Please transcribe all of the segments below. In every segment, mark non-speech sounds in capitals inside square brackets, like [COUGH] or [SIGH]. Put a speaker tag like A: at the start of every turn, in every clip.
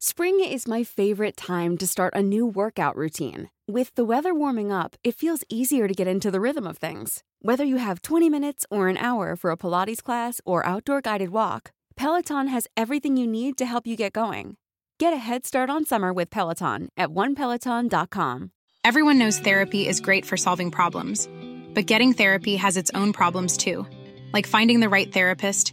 A: Spring is my favorite time to start a new workout routine. With the weather warming up, it feels easier to get into the rhythm of things. Whether you have 20 minutes or an hour for a Pilates class or outdoor guided walk, Peloton has everything you need to help you get going. Get a head start on summer with Peloton at onepeloton.com.
B: Everyone knows therapy is great for solving problems, but getting therapy has its own problems too, like finding the right therapist,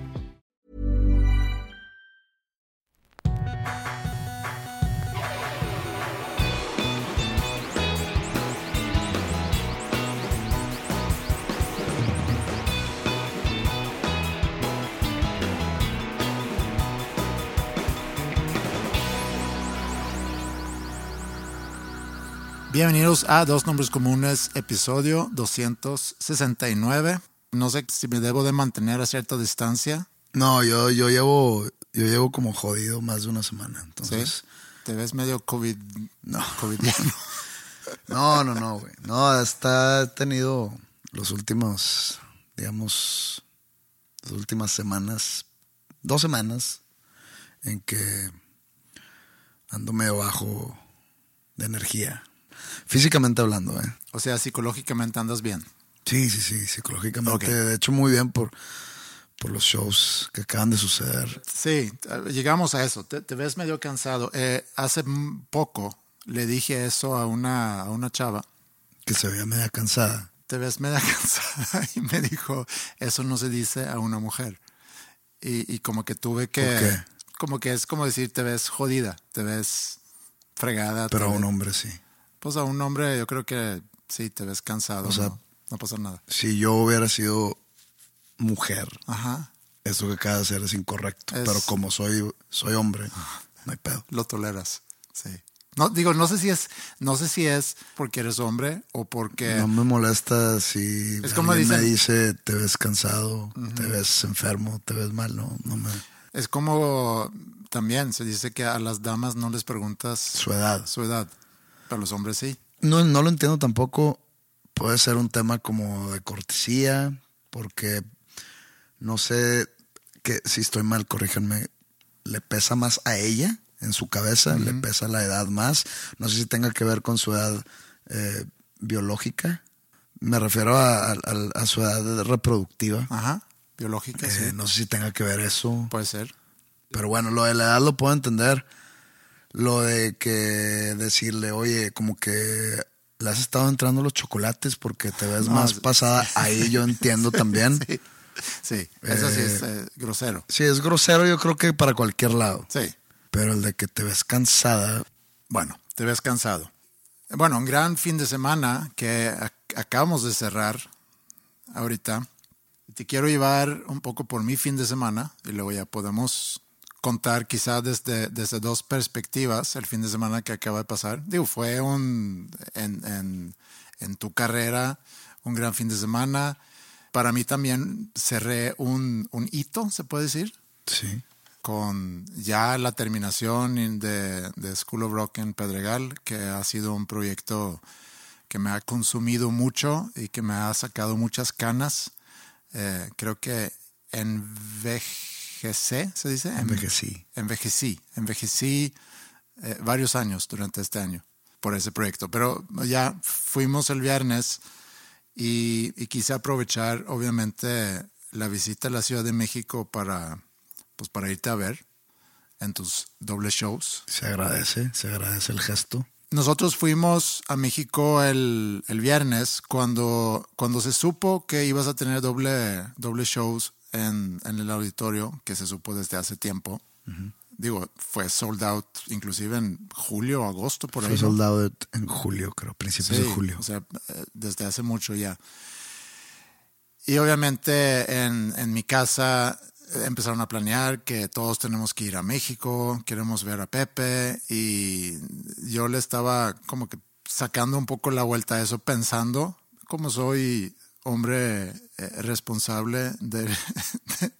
C: Bienvenidos a Dos Nombres Comunes, episodio 269. No sé si me debo de mantener a cierta distancia.
D: No, yo, yo llevo, yo llevo como jodido más de una semana. Entonces,
C: ¿Sí? ¿Te ves medio COVID?
D: No.
C: COVIDiano? [LAUGHS]
D: no, no, no, güey. No, hasta he tenido los últimos, digamos, las últimas semanas, dos semanas, en que ando medio bajo de energía. Físicamente hablando, ¿eh?
C: O sea, psicológicamente andas bien.
D: Sí, sí, sí, psicológicamente. De hecho, muy bien por, por los shows que acaban de suceder.
C: Sí, llegamos a eso. Te, te ves medio cansado. Eh, hace poco le dije eso a una, a una chava.
D: Que se veía media cansada.
C: Te ves media [LAUGHS] cansada. Y me dijo, eso no se dice a una mujer. Y, y como que tuve que...
D: ¿Por qué?
C: Como que es como decir, te ves jodida, te ves fregada.
D: Pero a un
C: ves-
D: hombre sí.
C: Pues a un hombre yo creo que sí, te ves cansado.
D: O sea-
C: no, no pasa nada.
D: Si yo hubiera sido mujer,
C: Ajá.
D: eso que acaba de hacer es incorrecto.
C: Es-
D: Pero como soy, soy hombre, no hay pedo.
C: Lo toleras. Sí. No, digo, no sé si es, no sé si es porque eres hombre o porque
D: No me molesta si
C: Es como
D: alguien me dice te ves cansado, te ves enfermo, te ves mal, no, no me
C: es como también se dice que a las damas no les preguntas
D: su edad.
C: su edad, pero a los hombres sí.
D: No, no lo entiendo tampoco. Puede ser un tema como de cortesía, porque no sé que si estoy mal, corríjanme, le pesa más a ella en su cabeza, le pesa la edad más. No sé si tenga que ver con su edad eh, biológica. Me refiero a, a- a su edad reproductiva.
C: Ajá. Biológica,
D: Eh,
C: sí.
D: No sé si tenga que ver eso.
C: Puede ser.
D: Pero bueno, lo de la edad lo puedo entender. Lo de que decirle, oye, como que le has estado entrando los chocolates porque te ves
C: No,
D: más pasada. [LAUGHS] Ahí yo entiendo también.
C: Sí. Sí, eso sí es eh, grosero.
D: Sí, es grosero yo creo que para cualquier lado.
C: Sí.
D: Pero el de que te ves cansada,
C: Bueno, te ves cansado. Bueno, un gran fin de semana que ac- acabamos de cerrar ahorita. Te quiero llevar un poco por mi fin de semana y luego ya podemos contar quizá desde, desde dos perspectivas el fin de semana que acaba de pasar. Digo, fue un, en, en, en tu carrera, un gran fin de semana. Para mí también cerré un, un hito, se puede decir
D: sí.
C: con ya la terminación in- de, de School of Rock en Pedregal, que ha sido un proyecto que me ha consumido mucho y que me ha sacado muchas canas. Eh, creo que envejecé, ¿se dice?
D: Envejecí.
C: Envejecí, envejecí eh, varios años durante este año por ese proyecto. Pero ya fuimos el viernes y, y quise aprovechar, obviamente, la visita a la Ciudad de México para, pues, para irte a ver en tus dobles shows.
D: Se agradece, se agradece el gesto.
C: Nosotros fuimos a México el, el viernes cuando, cuando se supo que ibas a tener doble, doble shows en, en el auditorio, que se supo desde hace tiempo. Digo, fue sold out inclusive en julio o agosto, por ahí.
D: Fue
C: ¿no?
D: soldado en julio, creo, principios
C: Sí,
D: de julio.
C: O sea, eh, desde hace mucho ya. Y obviamente en, en mi casa eh, empezaron a planear que todos tenemos que ir a México, queremos ver a Pepe y yo le estaba como que sacando un poco la vuelta a eso pensando, como soy hombre eh, responsable [LAUGHS] de,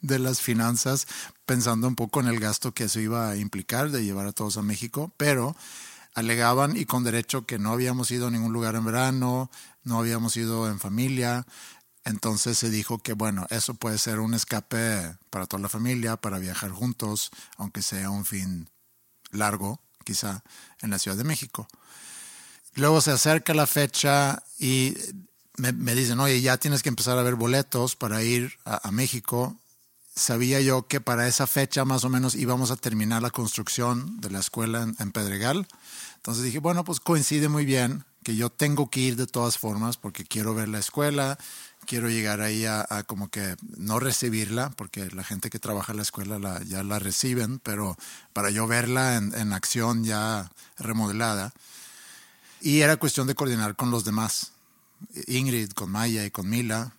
C: de, las finanzas, pensando un poco en el gasto que eso iba a implicar de llevar a todos a México, pero alegaban y con derecho que no habíamos ido a ningún lugar en verano, no habíamos ido en familia, entonces se dijo que, bueno, eso puede ser un escape para toda la familia, para viajar juntos, aunque sea un fin largo, quizá, en la Ciudad de México. Luego se acerca la fecha y me, dicen, oye, ya tienes que empezar a ver boletos para ir a, México. Sabía yo que para esa fecha más o menos íbamos a terminar la construcción de la escuela en Pedregal. Entonces dije, bueno, pues coincide muy bien que yo tengo que ir de todas formas porque quiero ver la escuela, quiero llegar ahí a, como que no recibirla, porque la gente que trabaja en la escuela la, ya la reciben, pero para yo verla en, acción ya remodelada. Y era cuestión de coordinar con los demás, Ingrid, con Maya y con Mila,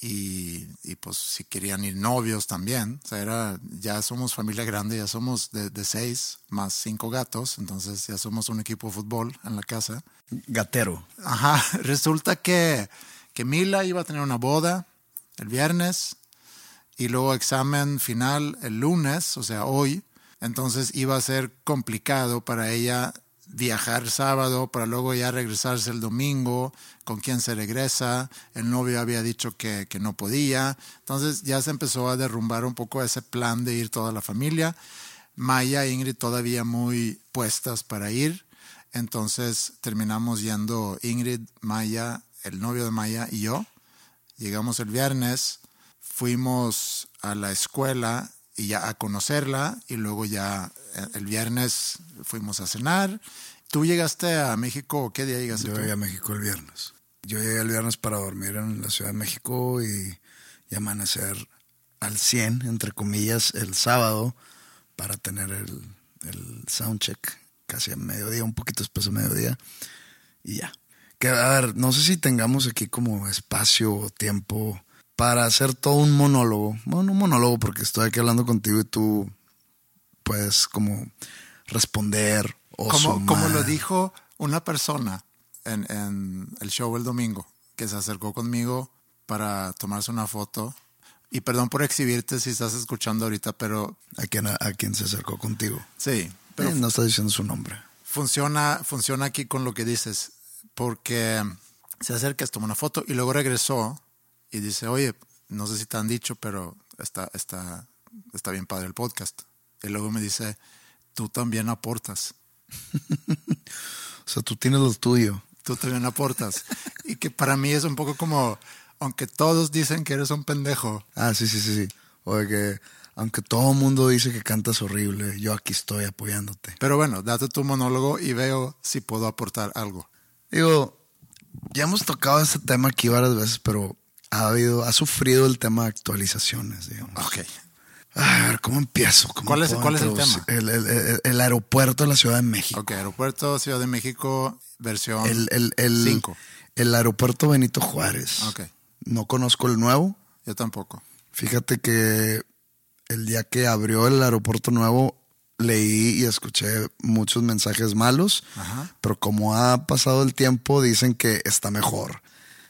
C: y, y pues si querían ir novios también, o sea, era, ya somos familia grande, ya somos de, de seis más cinco gatos, entonces ya somos un equipo de fútbol en la casa.
D: Gatero.
C: Ajá, [LAUGHS] resulta que que Mila iba a tener una boda el viernes y luego examen final el lunes, o sea, hoy. Entonces iba a ser complicado para ella viajar sábado para luego ya regresarse el domingo, con quién se regresa, el novio había dicho que, que, no podía, entonces ya se empezó a derrumbar un poco ese plan de ir toda la familia. Maya e Ingrid todavía muy puestas para ir, entonces terminamos yendo Ingrid, Maya, el novio de Maya y yo. Llegamos el viernes, fuimos a la escuela y ya a conocerla y luego ya eh, el viernes fuimos a cenar. ¿Tú llegaste a México? ¿Qué día llegaste?
D: Yo llegué a México el viernes. Yo llegué el viernes para dormir en la Ciudad de México y, y amanecer al 100, entre comillas, el sábado para tener el, el soundcheck casi a mediodía, un poquito después de mediodía y ya a ver, no sé si tengamos aquí como espacio o tiempo para hacer todo un monólogo. Bueno, un monólogo porque estoy aquí hablando contigo y tú puedes como responder o
C: como, como lo dijo una persona en, en el show el domingo, que se acercó conmigo para tomarse una foto. Y perdón por exhibirte si estás escuchando ahorita, pero...
D: ¿A quién, a, quién se acercó contigo?
C: Sí.
D: Pero no está diciendo su nombre.
C: Funciona, funciona aquí con lo que dices porque se acerca, toma una foto y luego regresó y dice, oye, no sé si te han dicho, pero está, está, está bien padre el podcast. Y luego me dice, tú también aportas. [LAUGHS]
D: o sea, tú tienes lo tuyo.
C: Tú también aportas. y que para mí es un poco como, aunque todos dicen que eres un pendejo.
D: Ah, sí, sí, sí, sí. O que aunque todo el mundo dice que cantas horrible, yo aquí estoy apoyándote.
C: Pero bueno, date tu monólogo y veo si puedo aportar algo.
D: Digo, ya hemos tocado este tema aquí varias veces, pero ha habido, ha sufrido el tema de actualizaciones, digamos.
C: Ok.
D: A ver, ¿cómo empiezo?
C: ¿Cuál, es, ¿Cuál es el tema?
D: El, aeropuerto de la Ciudad de México.
C: Ok, aeropuerto Ciudad de México, versión
D: 5. El, aeropuerto Benito Juárez.
C: Ok.
D: No conozco el nuevo.
C: Yo tampoco.
D: Fíjate que el día que abrió el aeropuerto nuevo, leí y escuché muchos mensajes malos, pero como ha pasado el tiempo, dicen que está mejor.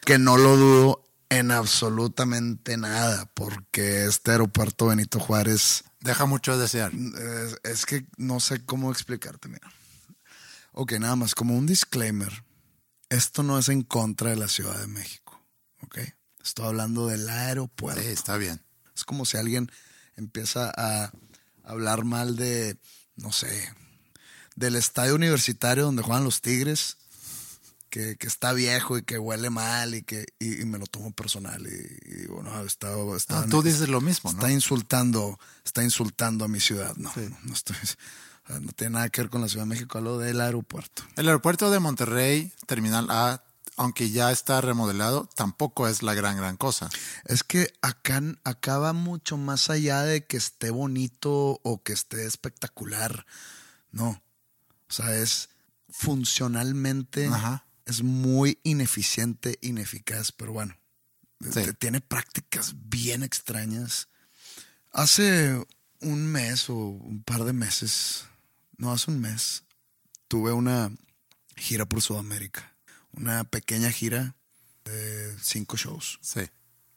D: Que no lo dudo en absolutamente nada, porque este aeropuerto Benito Juárez...
C: Deja mucho a desear.
D: Es, que no sé cómo explicarte, mira. Ok, nada más, como un disclaimer, esto no es en contra de la Ciudad de México, ¿ok? Estoy hablando del aeropuerto.
C: Sí, está bien.
D: Es como si alguien empieza a hablar mal de, no sé, del estadio universitario donde juegan los Tigres, que, está viejo y que huele mal y que y, me lo tomo personal y, digo, no, está,
C: ah, tú dices lo mismo,
D: ¿no? Está insultando, está insultando a mi ciudad, no, no estoy [LAUGHS] no tiene nada que ver con la Ciudad de México, hablo del aeropuerto.
C: El aeropuerto de Monterrey, Terminal A, aunque ya está remodelado, tampoco es la gran, gran cosa.
D: Es que acá, acá va mucho más allá de que esté bonito o que esté espectacular. No. O sea, es funcionalmente, es muy ineficiente, ineficaz, pero bueno, tiene prácticas bien extrañas. Hace un mes o un par de meses, no hace un mes, tuve una gira por Sudamérica una pequeña gira de cinco shows,
C: Sí.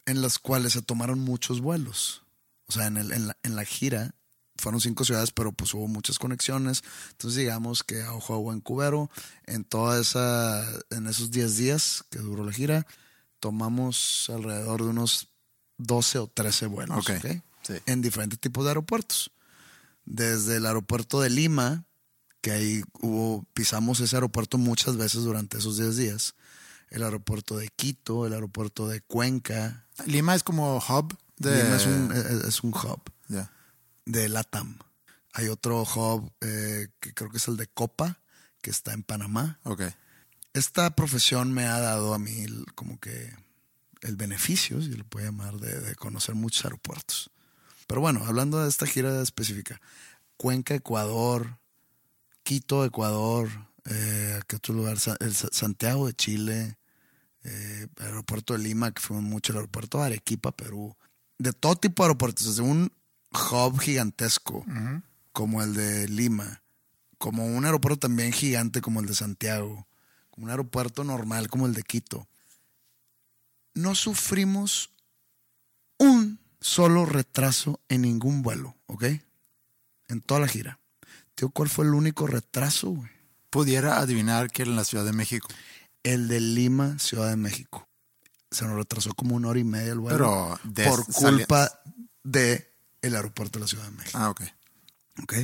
D: en las cuales se tomaron muchos vuelos. O sea, en, el- en la, en la gira fueron cinco ciudades, pero pues hubo muchas conexiones. Entonces digamos que a ojo a buen cubero, en toda esa, en esos 10 días que duró la gira, tomamos alrededor de unos 12 o 13 vuelos.
C: Ok.
D: ¿ok?
C: Sí.
D: en diferentes tipos de aeropuertos. Desde el aeropuerto de Lima, que ahí hubo, pisamos ese aeropuerto muchas veces durante esos 10 días. El aeropuerto de Quito, el aeropuerto de Cuenca.
C: Lima es como hub de.
D: Lima es un, es- es un hub. De LATAM. Hay otro hub eh, que creo que es el de Copa, que está en Panamá.
C: Ok.
D: Esta profesión me ha dado a mí el- como que el beneficio, si le puede llamar, de, de conocer muchos aeropuertos. Pero bueno, hablando de esta gira específica, Cuenca, Ecuador, Quito, Ecuador, eh, ¿qué otro lugar? El Sa- Santiago de Chile, eh, aeropuerto de Lima, que fuimos mucho, el aeropuerto de Arequipa, Perú. De todo tipo de aeropuertos, desde un hub gigantesco como el de Lima, como un aeropuerto también gigante como el de Santiago, como un aeropuerto normal como el de Quito. No sufrimos un solo retraso en ningún vuelo, ¿ok? En toda la gira. Tío, ¿cuál fue el único retraso, güey?
C: Pudiera adivinar que era en la Ciudad de México.
D: El de Lima, Ciudad de México. Se nos retrasó como una hora y media el vuelo.
C: Pero
D: por culpa de el aeropuerto de la Ciudad de México.
C: Ah, ok.
D: ¿Ok?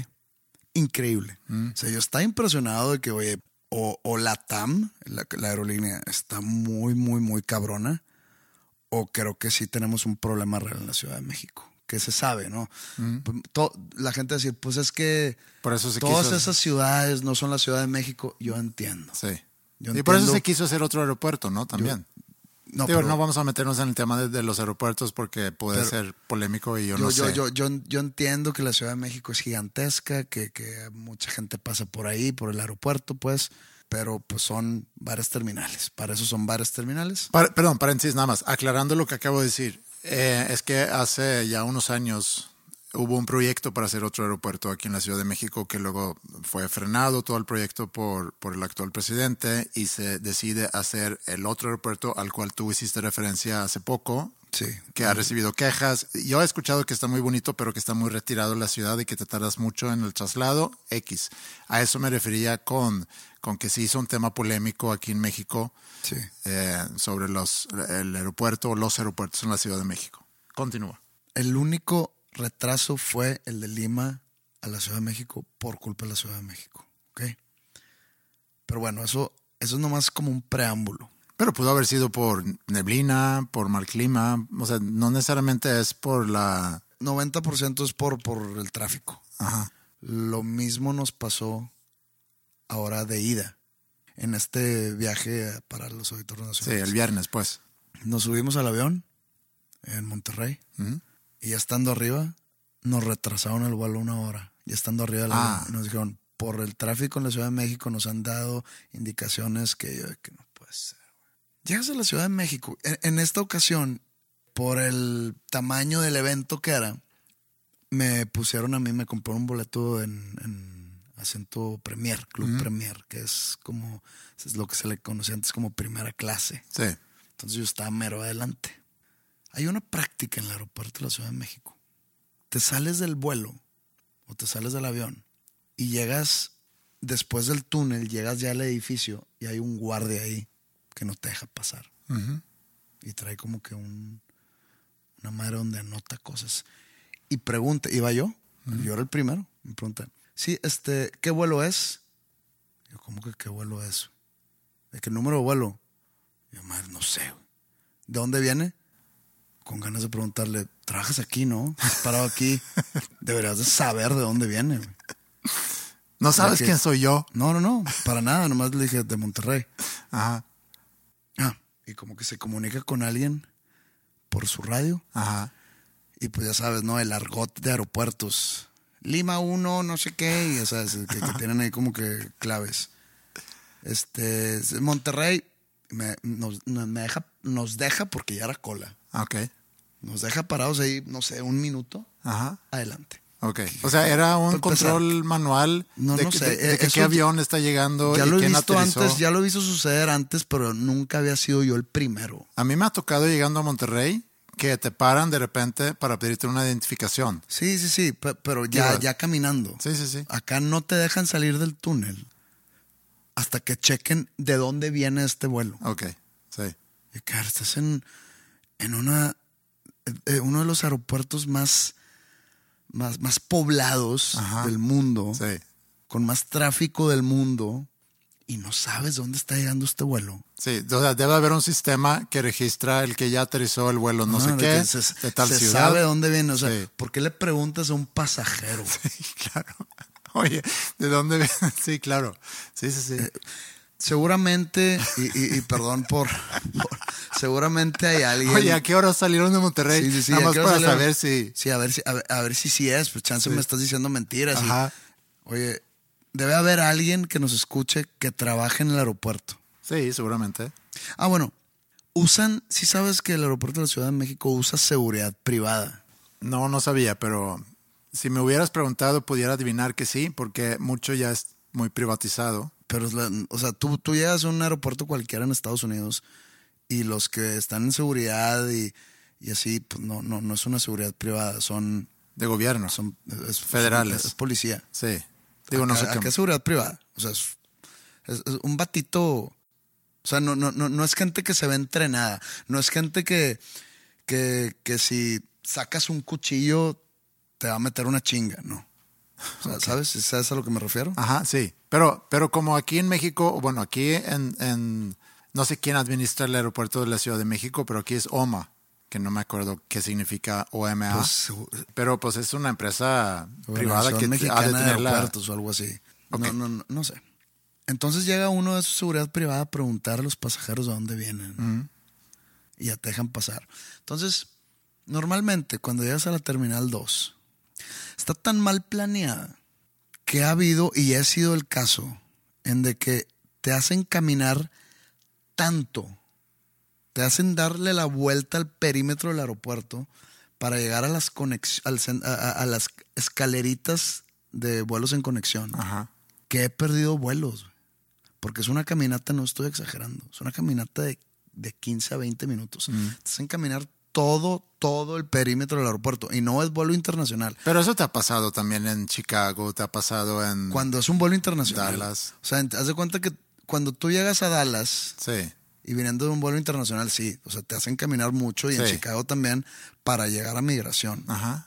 D: Increíble. O sea, yo estaba impresionado de que, oye, o, o la TAM, la, la aerolínea, está muy, muy, muy cabrona, o creo que sí tenemos un problema real en la Ciudad de México, que se sabe, ¿no? Pues, to- la gente decir, pues es que
C: Por eso se
D: todas
C: quiso.
D: esas ciudades no son la Ciudad de México, yo entiendo.
C: Sí.
D: Yo
C: y por eso se quiso hacer otro aeropuerto, ¿no? También.
D: No,
C: Digo,
D: pero-
C: no vamos a meternos en el tema de, de los aeropuertos porque puede
D: Pero-
C: ser polémico y yo,
D: yo,
C: no sé.
D: yo, yo, yo entiendo que la Ciudad de México es gigantesca, que, que mucha gente pasa por ahí, por el aeropuerto, pues, pero pues son varias terminales. Para eso son varias terminales.
C: Pa- perdón, paréntesis nada más. Aclarando lo que acabo de decir. eh, es que hace ya unos años hubo un proyecto para hacer otro aeropuerto aquí en la Ciudad de México que luego fue frenado todo el proyecto por, por el actual presidente y se decide hacer el otro aeropuerto al cual tú hiciste referencia hace poco.
D: Sí.
C: que ha recibido quejas. Yo he escuchado que está muy bonito, pero que está muy retirado de la ciudad y que te tardas mucho en el traslado. X. A eso me refería con, con que se hizo un tema polémico aquí en México
D: Sí.
C: eh, sobre los, el aeropuerto o los aeropuertos en la Ciudad de México. Continúa.
D: El único retraso fue el de Lima a la Ciudad de México por culpa de la Ciudad de México. ¿Ok? Pero bueno, eso, eso es nomás como un preámbulo.
C: Pero pudo haber sido por neblina, por mal clima. O sea, no necesariamente es por la...
D: 90% es por, por el tráfico.
C: Ajá.
D: Lo mismo nos pasó ahora de ida en este viaje para los auditorios
C: Sí,
D: nacionales.
C: el viernes, pues.
D: Nos subimos al avión en Monterrey
C: Ujú.
D: Y ya estando arriba nos retrasaron el vuelo una hora. Ya estando arriba
C: Ah.
D: y nos dijeron, por el tráfico en la Ciudad de México nos han dado indicaciones que yo de que no puede ser. Llegas a la Ciudad de México. En, en esta ocasión, por el tamaño del evento que era, me pusieron a mí, me compré un boleto en, en asiento Premier, Club Premier, que es como, es lo que se le conocía antes como primera clase.
C: Sí.
D: Entonces yo estaba mero adelante. Hay una práctica en el aeropuerto de la Ciudad de México. Te sales del vuelo o te sales del avión y llegas después del túnel, llegas ya al edificio y hay un guardia ahí que no te deja pasar. Y trae como que un, una madre donde anota cosas. Y pregunta, iba yo, yo era el primero, me pregunta, sí, este, ¿qué vuelo es? Yo, ¿cómo que qué vuelo es? ¿De qué número de vuelo? Yo, madre, no sé. ¿De dónde viene? Con ganas de preguntarle, trabajas aquí, ¿no? Has parado aquí. [LAUGHS] Deberías de saber de dónde viene. güey".
C: No sabes
D: que-
C: quién soy yo.
D: No, no, no, para nada, nomás le dije de Monterrey.
C: Ajá.
D: Ah, y como que se comunica con alguien por su radio.
C: Ajá.
D: Y pues ya sabes, ¿no? El argot de aeropuertos. Lima 1, no sé qué, y ya sabes, que, que tienen ahí como que claves. Este, Monterrey me, nos, no- me deja, nos deja porque ya era cola.
C: Ok.
D: Nos deja parados ahí, no sé, un minuto
C: Ajá.
D: adelante.
C: Ok. O sea, era un control manual
D: No,
C: de,
D: no
C: que-
D: sé,
C: de- de
D: eh,
C: que qué avión está llegando
D: Ya
C: y
D: lo he visto
C: aterrizó.
D: antes, ya lo he visto suceder antes, pero nunca había sido yo el primero.
C: A mí me ha tocado llegando a Monterrey que te paran de repente para pedirte una identificación.
D: Sí, sí, sí, pe- pero ya, ya caminando.
C: Sí, sí, sí.
D: Acá no te dejan salir del túnel hasta que chequen de dónde viene este vuelo.
C: Ok, sí.
D: Y cara, estás en, en una, eh, uno de los aeropuertos más, más, más poblados
C: Ajá.
D: del mundo,
C: Sí,
D: con más tráfico del mundo, y no sabes dónde está llegando este vuelo.
C: sí. O sea, debe haber un sistema que registra el que ya aterrizó el vuelo no
D: Ah,
C: sé qué,
D: se,
C: de tal
D: se
C: ciudad.
D: sabe dónde viene. O sea,
C: Sí.
D: ¿por qué le preguntas a un pasajero? [LAUGHS]
C: Sí, claro. Oye, ¿de dónde viene? [LAUGHS] Sí, claro. Sí, sí, sí.
D: Eh, Seguramente, y, y- y perdón por, por- Seguramente hay alguien.
C: Oye, ¿a qué hora salieron de Monterrey?
D: Sí, sí, sí.
C: Nada
D: ¿a
C: más para
D: salieron?
C: saber si...
D: Sí, a ver si, a ver, a ver si sí es. Pues chance
C: Sí.
D: me estás diciendo mentiras. y-
C: Ajá.
D: oye, debe haber alguien que nos escuche que trabaje en el aeropuerto.
C: Sí, seguramente.
D: Ah, bueno. Usan, si sabes que el aeropuerto de la Ciudad de México usa seguridad privada.
C: No, no sabía, pero si me hubieras preguntado, pudiera adivinar que sí, porque mucho ya es muy privatizado.
D: Pero, la- o sea, tú, tú llegas a un aeropuerto cualquiera en Estados Unidos y los que están en seguridad y, y así, pues no, no, no es una seguridad privada, son,
C: De gobierno.
D: son es,
C: Federales.
D: Es, policía.
C: Sí. Digo, no
D: Acá-
C: sé qué.
D: es seguridad privada. O sea, es, es- es un batito. O sea, no, no, no, no es gente que se ve entrenada. No es gente que, que, que si sacas un cuchillo te va a meter una chinga, no. [LAUGHS] O sea, ¿sabes? ¿Sabes a lo que me refiero?
C: Ajá, sí. Pero, pero como aquí en México, bueno, aquí en, en- no sé quién administra el aeropuerto de la Ciudad de México, pero aquí es OMA, que no me acuerdo qué significa OMA.
D: Pues,
C: pero pues es una empresa privada que ha de
D: Mexicana de
C: tener la...
D: aeropuertos o algo así. No, no, no, no sé. Entonces llega uno de su seguridad privada a preguntar a los pasajeros de dónde vienen. Y ya te dejan pasar. Entonces, normalmente cuando llegas a la Terminal 2, está tan mal planeada que ha habido, y ha sido el caso, en de que te hacen caminar tanto, te hacen darle la vuelta al perímetro del aeropuerto para llegar a las, conex- al a, las escaleritas de vuelos en conexión,
C: Ajá.
D: que he perdido vuelos. Porque es una caminata, no estoy exagerando, es una caminata de, de 15 a 20 minutos. Te hacen caminar todo, todo el perímetro del aeropuerto. Y no es vuelo internacional.
C: Pero eso te ha pasado también en Chicago, te ha pasado en...
D: Cuando es un vuelo internacional.
C: Dallas.
D: O sea, haz de cuenta que cuando tú llegas a Dallas
C: Sí,
D: y viniendo de un vuelo internacional, sí. O sea, te hacen caminar mucho y en. Chicago también para llegar a migración.
C: ajá.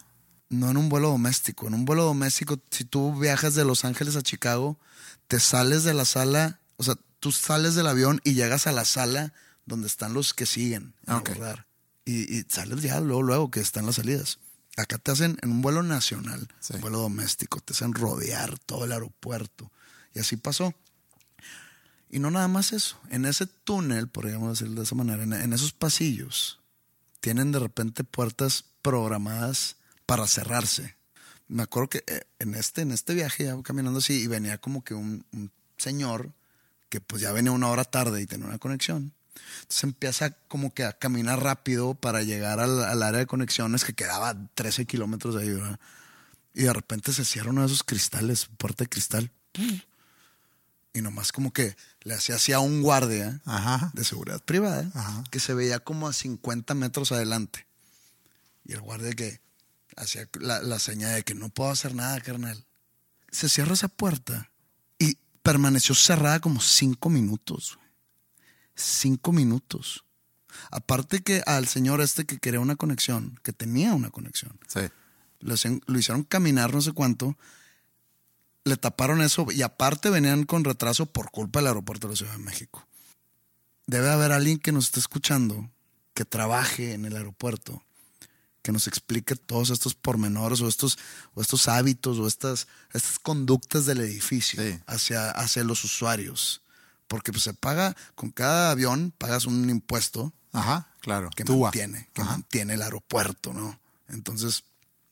D: No en un vuelo doméstico. En un vuelo doméstico, si tú viajas de Los Ángeles a Chicago, te sales de la sala, o sea, tú sales del avión y llegas a la sala donde están los que siguen en
C: Ok.
D: abordar. Y, y sales ya luego, luego que están las salidas. Acá te hacen en un vuelo nacional,
C: Sí.
D: un vuelo doméstico, te hacen rodear todo el aeropuerto. Y así pasó. Y no nada más eso. En ese túnel, podríamos decirlo de esa manera, en, en esos pasillos, tienen de repente puertas programadas para cerrarse. Me acuerdo que eh, en este, en este viaje, ya caminando así, y venía como que un, un señor que pues ya venía una hora tarde y tenía una conexión. Entonces empieza como que a caminar rápido para llegar al, al área de conexiones que quedaba 13 kilómetros de ahí, ¿verdad? Y de repente se cierra uno de esos cristales, puerta de cristal. Y nomás como que le hacía así a un guardia
C: Ajá.
D: de seguridad privada
C: Ajá.
D: que se veía como a 50 metros adelante. Y el guardia que hacía la, la señal de que no puedo hacer nada, carnal. Se cierra esa puerta y permaneció cerrada como cinco minutos. Cinco minutos. Aparte que al señor este que quería una conexión, que tenía una conexión,
C: Sí.
D: lo, hicieron caminar no sé cuánto, le taparon eso y aparte venían con retraso por culpa del aeropuerto de la Ciudad de México. Debe haber alguien que nos esté escuchando, que trabaje en el aeropuerto, que nos explique todos estos pormenores o estos, o estos hábitos o estas, estas conductas del edificio
C: Sí.
D: hacia, hacia los usuarios. Porque pues, se paga, con cada avión pagas un impuesto
C: Ajá, claro.
D: que
C: Túa.
D: mantiene, que
C: Ajá.
D: mantiene el aeropuerto, ¿no? Entonces,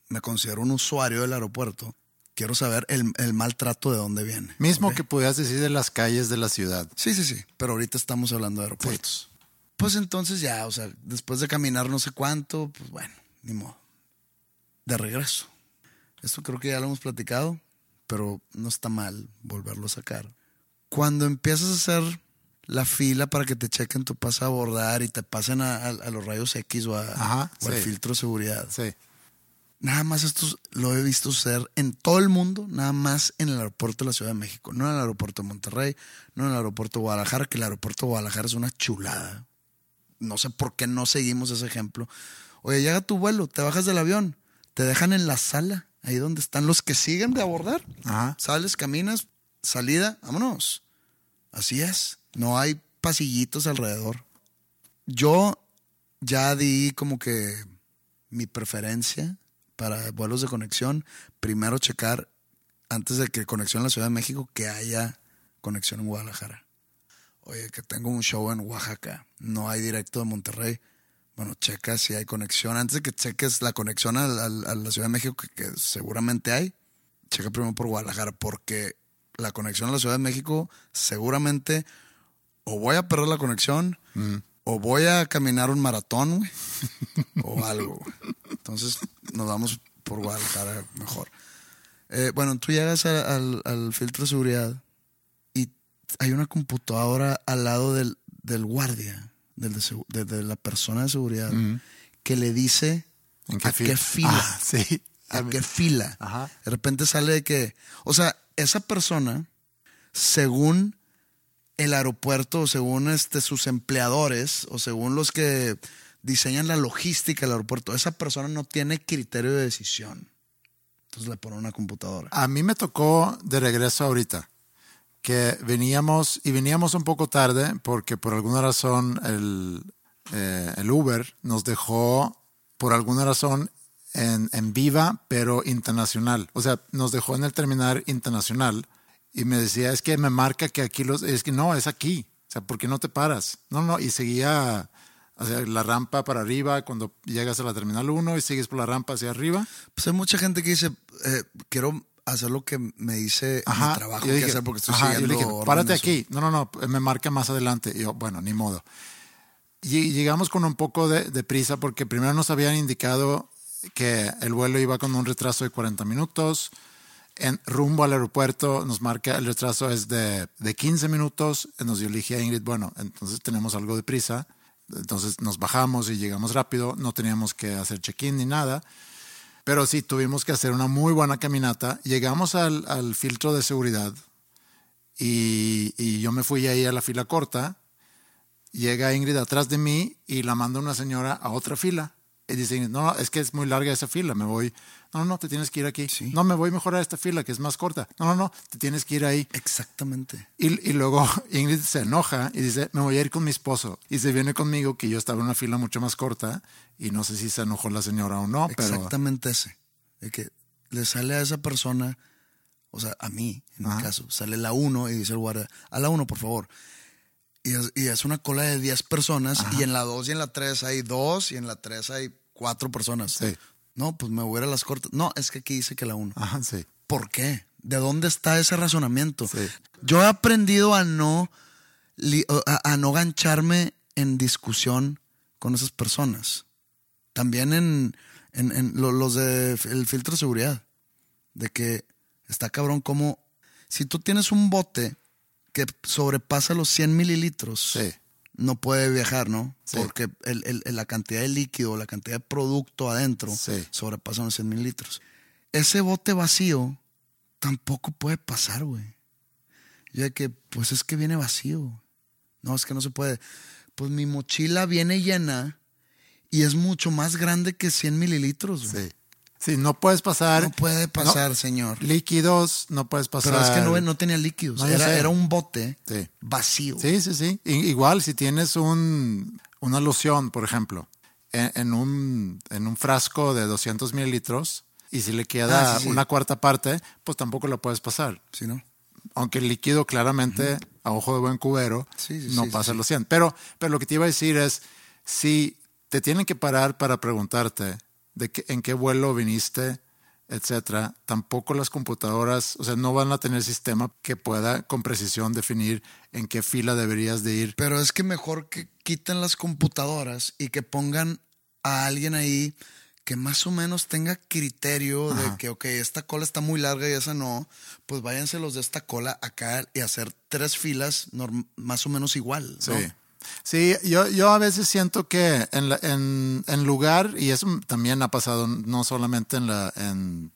D: me considero un usuario del aeropuerto. Quiero saber el, el maltrato de dónde viene.
C: Mismo que pudieras decir de las calles de la ciudad.
D: Sí, sí, sí. Pero ahorita estamos hablando de aeropuertos. Pues entonces ya, o sea, después de caminar no sé cuánto, pues bueno, ni modo. De regreso. esto creo que ya lo hemos platicado, pero no está mal volverlo a sacar. Cuando empiezas a hacer la fila para que te chequen tu pase a abordar y te pasen a, a- a los rayos X o, a-
C: Ajá,
D: o al filtro de seguridad.
C: Sí.
D: Nada más esto lo he visto suceder en todo el mundo, nada más en el aeropuerto de la Ciudad de México, no en el aeropuerto de Monterrey, no en el aeropuerto de Guadalajara, que el aeropuerto de Guadalajara es una chulada. No sé por qué no seguimos ese ejemplo. Oye, llega tu vuelo, te bajas del avión, te dejan en la sala, ahí donde están los que siguen de abordar.
C: Ajá.
D: Sales, caminas, salida, vámonos. Así es. No hay pasillitos alrededor. Yo ya di como que mi preferencia para vuelos de conexión. Primero checar, antes de que conexión en la Ciudad de México, que haya conexión en Guadalajara. Oye, que tengo un show en Oaxaca. No hay directo de Monterrey. Bueno, checa si hay conexión. Antes de que cheques la conexión a, la Ciudad de México, que, que seguramente hay, checa primero por Guadalajara, porque la conexión a la Ciudad de México seguramente o voy a perder la conexión o voy a caminar un maratón, güey, o algo. Entonces nos vamos por Guadalajara mejor. Eh, bueno, tú llegas a- al, al filtro de seguridad y hay una computadora al lado del, del guardia, del de, la persona de seguridad, que le dice
C: ¿En
D: a qué fila.
C: Ah, sí.
D: ¿A qué fila?
C: Ajá.
D: De repente sale de que, o sea, esa persona, según el aeropuerto, o según este, sus empleadores, o según los que diseñan la logística del aeropuerto, esa persona no tiene criterio de decisión. Entonces le ponen una computadora.
C: A mí me tocó de regreso ahorita, que veníamos, y veníamos un poco tarde, porque por alguna razón el, eh, el Uber nos dejó, por alguna razón, en, en viva, pero internacional. O sea, nos dejó en el terminal internacional y me decía, es que me marca que aquí los, es que no, es aquí. O sea, ¿por qué no te paras? No, no, y seguía sea, la rampa para arriba cuando llegas a la terminal 1 y sigues por la rampa hacia arriba.
D: Pues hay mucha gente que dice, eh, quiero hacer lo que me dice mi trabajo
C: yo
D: que
C: dije,
D: hacer porque estoy
C: ajá, yo
D: siguiendo
C: le dije, párate aquí. No, no, no, me marca más adelante. Y yo, bueno, ni modo. Y llegamos con un poco de, de prisa porque primero nos habían indicado que el vuelo iba con un retraso de 40 minutos. En rumbo al aeropuerto nos marca el retraso es de, de 15 minutos. Nos yo le a Ingrid, bueno, entonces tenemos algo de prisa. Entonces nos bajamos y llegamos rápido. No teníamos que hacer check-in ni nada. Pero sí, tuvimos que hacer una muy buena caminata. Llegamos al, al filtro de seguridad y, y yo me fui ahí a la fila corta. Llega Ingrid atrás de mí y la manda una señora a otra fila. Y dice, Ingrid, no, no, es que es muy larga esa fila, me voy. No, no, no, te tienes que ir aquí.
D: Sí.
C: No, me voy mejor a esta fila que es más corta. No, no, no, te tienes que ir ahí.
D: Exactamente.
C: Y, y luego [LAUGHS] Ingrid se enoja y dice, me voy a ir con mi esposo. Y se viene conmigo que yo estaba en una fila mucho más corta y no sé si se enojó la señora o no, pero...
D: Exactamente ese. De que le sale a esa persona, o sea, a mí, en
C: Ajá.
D: mi caso, sale la 1 y dice el guardia, a la 1, por favor. Y es, y es una cola de 10 personas y en la 2 y en la 3 hay 2 y en la 3 hay 4 personas.
C: Sí.
D: No, pues me voy a ir a las cortas. No, es que aquí dice que la 1.
C: Ajá, sí.
D: ¿Por qué? ¿De dónde está ese razonamiento?
C: Sí.
D: Yo he aprendido a no, a, a no gancharme en discusión con esas personas. También en, en- en lo- los de el filtro de seguridad. De que está cabrón como si tú tienes un bote que sobrepasa los 100 mililitros,
C: Sí.
D: no puede viajar, ¿no?
C: Sí.
D: Porque el- el- la cantidad de líquido, la cantidad de producto adentro
C: Sí.
D: sobrepasa los 100 mililitros. Ese bote vacío tampoco puede pasar, güey. Yo de que, pues es que viene vacío. No, es que no se puede. Pues mi mochila viene llena y es mucho más grande que 100 mililitros, güey.
C: Sí. No puedes pasar.
D: No puede pasar, señor.
C: Líquidos, no puedes pasar.
D: Pero es que no, no tenía líquidos.
C: No,
D: era, un bote
C: Sí.
D: vacío.
C: Sí, sí, sí. Igual si tienes un, una loción, por ejemplo, en, en un, en un frasco de 200 mililitros y si le queda
D: Ah, sí,
C: una cuarta parte, pues tampoco lo puedes pasar.
D: ¿Sí, no?
C: Aunque el líquido claramente, a ojo de buen cubero, no pasa los 100. Pero, pero lo que te iba a decir es, si te tienen que parar para preguntarte de qué- en qué vuelo viniste, etcétera, tampoco las computadoras, o sea, no van a tener sistema que pueda con precisión definir en qué fila deberías de ir.
D: Pero es que mejor que quiten las computadoras y que pongan a alguien ahí que más o menos tenga criterio de que, ok, esta cola está muy larga y esa no, pues váyanse los de esta cola acá y hacer tres filas más o menos igual. ¿no?
C: Sí. Sí, yo, yo a veces siento que en, en, en, lugar, y eso también ha pasado no solamente en la, en,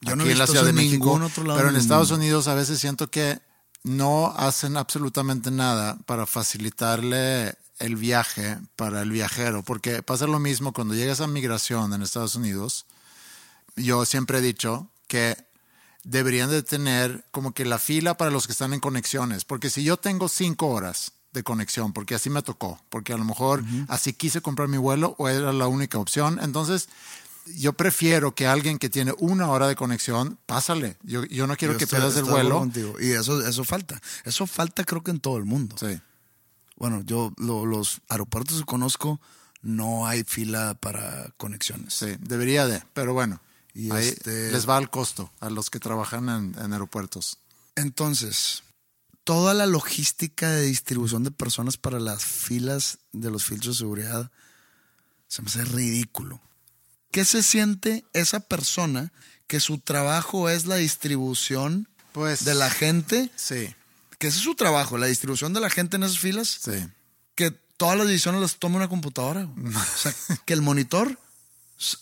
D: yo aquí en la Ciudad de México,
C: pero en Estados Unidos a veces siento que no hacen absolutamente nada para facilitarle el viaje para el viajero, porque pasa lo mismo cuando llegas a migración en Estados Unidos. Yo siempre he dicho que deberían de tener como que la fila para los que están en conexiones, porque si yo tengo cinco horas de conexión, porque así me tocó, porque a lo mejor así quise comprar mi vuelo o era la única opción, entonces yo prefiero que alguien que tiene una hora de conexión, pásale. Yo, yo no quiero que pierdas el vuelo.
D: Y eso, eso falta. Eso falta creo que en todo el mundo.
C: Sí
D: bueno, yo los aeropuertos que conozco no hay fila para conexiones.
C: Sí, debería de, pero bueno, y este les va al costo a los que trabajan en, aeropuertos.
D: Entonces, toda la logística de distribución de personas para las filas de los filtros de seguridad se me hace ridículo. ¿Qué se siente esa persona que su trabajo es la distribución
C: pues,
D: de la gente?
C: Sí
D: que ese es su trabajo, la distribución de la gente en esas filas.
C: Sí.
D: Que todas las decisiones las tome una computadora. o sea, que el monitor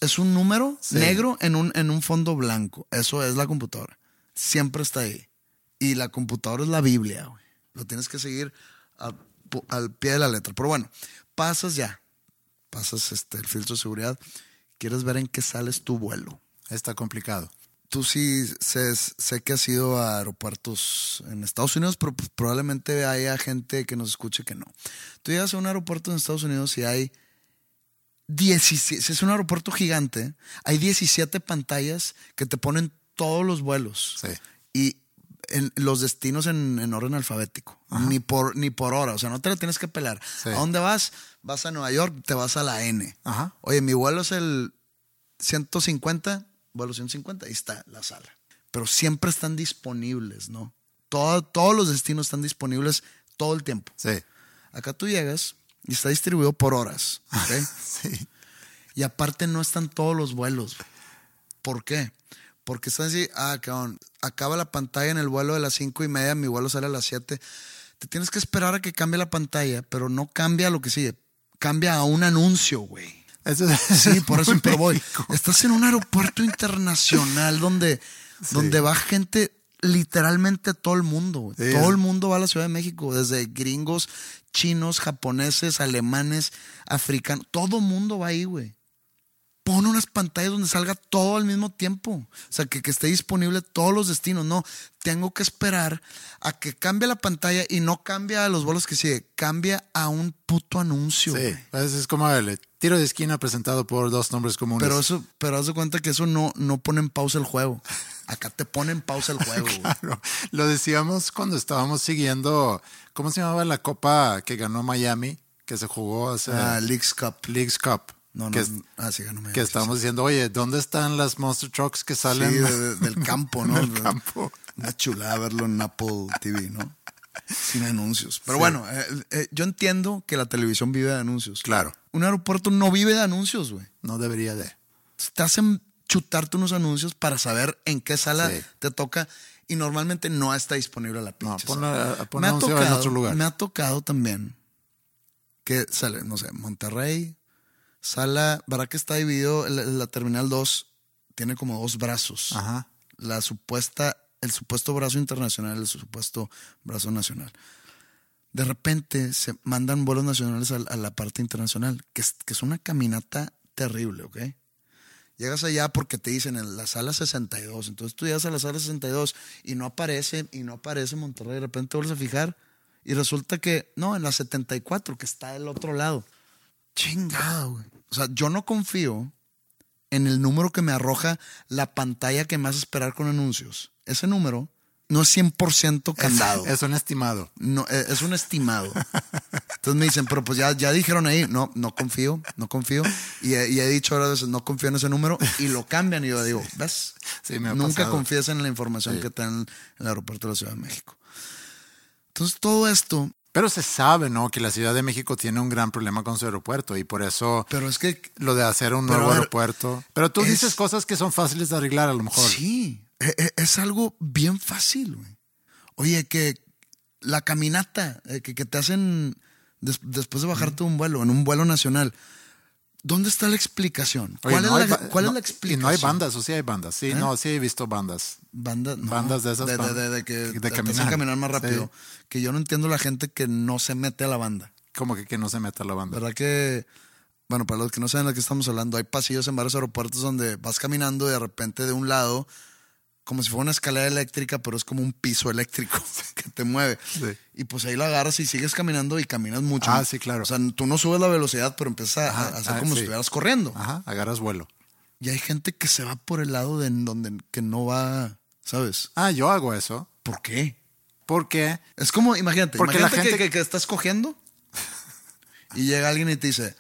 D: es un número negro en un, en un fondo blanco. Eso es la computadora. Siempre está ahí. Y la computadora es la Biblia, güey. Lo tienes que seguir al pie de la letra. Pero bueno, pasas ya. Pasas este, el filtro de seguridad. Quieres ver en qué sales tu vuelo.
C: Está complicado
D: tú sí sé, sé, que has ido a aeropuertos en Estados Unidos, pero pues, probablemente haya gente que nos escuche que no. Tú llegas a un aeropuerto en Estados Unidos y hay 17, si es un aeropuerto gigante, hay 17 pantallas que te ponen todos los vuelos.
C: Sí.
D: Y en, los destinos en, orden alfabético, ni por, ni por hora, o sea, no te lo tienes que pelar. ¿A dónde vas? Vas a Nueva York, te vas a la N.
C: Ajá.
D: Oye, mi vuelo es el 150, vuelo 150, ahí está la sala. Pero siempre están disponibles, ¿no? todos los destinos están disponibles todo el tiempo.
C: Sí.
D: Acá tú llegas y está distribuido por horas. [LAUGHS]
C: sí.
D: Y aparte no están todos los vuelos. ¿Por qué? Porque están así, ah, cabrón, acaba la pantalla en el vuelo de las cinco y media, mi vuelo sale a las 7. Te tienes que esperar a que cambie la pantalla, pero no cambia lo que sigue. Cambia a un anuncio, güey [LAUGHS] sí, por [LAUGHS] eso pero voy. Estás en un aeropuerto internacional donde, donde va gente literalmente todo el mundo. Todo el mundo va a la Ciudad de México, desde gringos, chinos, japoneses, alemanes, africanos. Todo el mundo va ahí, güey pon unas pantallas donde salga todo al mismo tiempo. O sea, que, que, esté disponible todos los destinos. No, tengo que esperar a que cambie la pantalla y no cambia a los vuelos que sigue, cambia a un puto anuncio.
C: Sí, es como el tiro de esquina presentado por dos nombres comunes.
D: Pero eso, pero haz de cuenta que eso no, no pone en pausa el juego. Acá te pone en pausa el juego. [LAUGHS]
C: claro, lo decíamos cuando estábamos siguiendo, ¿cómo se llamaba la copa que ganó Miami? Que se jugó hace...
D: Ah, Leagues Cup.
C: Leagues Cup.
D: No, no,
C: que,
D: ah, sí, no me
C: que estamos diciendo, oye, ¿dónde están las Monster Trucks que salen?
D: Sí, del campo, [LAUGHS] ¿no?
C: del campo.
D: Una chulada verlo en Apple TV, ¿no? Sin anuncios. Pero bueno, eh, eh, yo entiendo que la televisión vive de anuncios.
C: Claro.
D: Un aeropuerto no vive de anuncios, güey.
C: No debería de.
D: Te hacen chutarte unos anuncios para saber en qué sala te toca y normalmente no está disponible la pinche.
C: No, en otro lugar.
D: Me ha tocado también que sale, no sé, Monterrey, Sala, ¿verdad que está dividido? La, Terminal 2 tiene como dos brazos.
C: Ajá.
D: La supuesta, el supuesto brazo internacional, el supuesto brazo nacional. De repente se mandan vuelos nacionales a, la parte internacional, que es, que es una caminata terrible, ¿ok? Llegas allá porque te dicen en la sala 62. Entonces tú llegas a la sala 62 y no aparece, y no aparece Monterrey. De repente te vuelves a fijar y resulta que, no, en la 74, que está del otro lado. Chingado, güey. O sea, yo no confío en el número que me arroja la pantalla que me hace esperar con anuncios. Ese número no es 100% candado.
C: Es, un estimado.
D: No, e, es un estimado. Entonces me dicen, pero pues ya, ya dijeron ahí, no, no confío, no confío. Y, he dicho ahora veces, no confío en ese número y lo cambian y yo digo, ¿ves?
C: Sí, me
D: Nunca confías en la información que te dan en el aeropuerto de la Ciudad de México. Entonces todo esto
C: Pero se sabe, ¿no? Que la Ciudad de México tiene un gran problema con su aeropuerto y por eso
D: Pero es que
C: lo de hacer un nuevo
D: ver,
C: aeropuerto. Pero tú
D: es-
C: dices cosas que son fáciles de arreglar a lo mejor.
D: Sí, e- e- es algo bien fácil, güey. Oye, que la caminata eh, que, que te hacen des- después de bajarte un vuelo, en un vuelo nacional, ¿dónde está la explicación?
C: Oye,
D: ¿Cuál,
C: no
D: es, la, cuál
C: no-
D: es la
C: Y
D: explicación?
C: no hay bandas, o sí hay bandas. Sí,
D: ¿Eh?
C: no, sí he visto bandas.
D: Banda- no,
C: Bandas de esas
D: De, de- de- de que
C: de caminar.
D: caminar más rápido. Que yo no entiendo la gente que no se mete a la banda.
C: Como que, que no se meta la banda.
D: ¿Verdad que, bueno, para los que no saben de qué estamos hablando, hay pasillos en varios aeropuertos donde vas caminando y de repente de un lado, como si fuera una escalera eléctrica, pero es como un piso eléctrico [LAUGHS] que te mueve.
C: Sí.
D: Y pues ahí lo agarras y sigues caminando y caminas mucho.
C: Ah, sí, claro.
D: O sea, tú no subes la velocidad, pero empiezas a-
C: Ajá,
D: a hacer
C: ah,
D: como
C: sí.
D: si estuvieras corriendo.
C: Ajá, agarras vuelo.
D: Y hay gente que se va por el lado de donde que no va, ¿sabes?
C: Ah, yo hago eso.
D: ¿Por qué?
C: Porque
D: Es como, imagínate,
C: Porque la
D: imagínate
C: gente-
D: que, que- que estás cogiendo [LAUGHS] y llega alguien y te dice,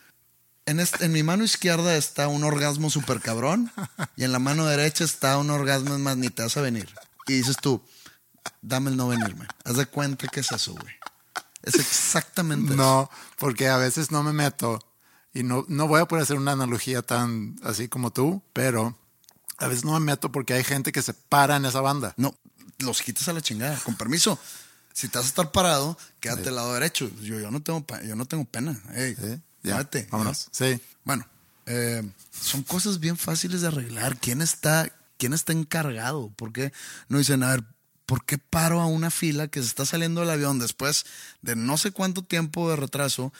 D: en, este- en mi mano izquierda está un orgasmo súper cabrón y en la mano derecha está un orgasmo más ni te vas a venir. Y dices tú, dame el no venirme. Haz de cuenta que eso, güey. Es exactamente eso.
C: no, porque a veces no me meto y no, no voy a poder hacer una analogía tan así como tú, pero a veces no me meto porque hay gente que se para en esa banda.
D: No, los quitas a la chingada, con permiso. Si te vas a estar parado, quédate al lado derecho. Yo, yo, no, tengo, yo no tengo pena. Ey,
C: ¿Sí? Ya, vámonos.
D: ¿no?
C: Sí.
D: Bueno, eh, son cosas bien fáciles de arreglar. ¿Quién está, quién está encargado? ¿Por qué no dicen, a ver, ¿por qué paro a una fila que se está saliendo del avión después de no sé cuánto tiempo de retraso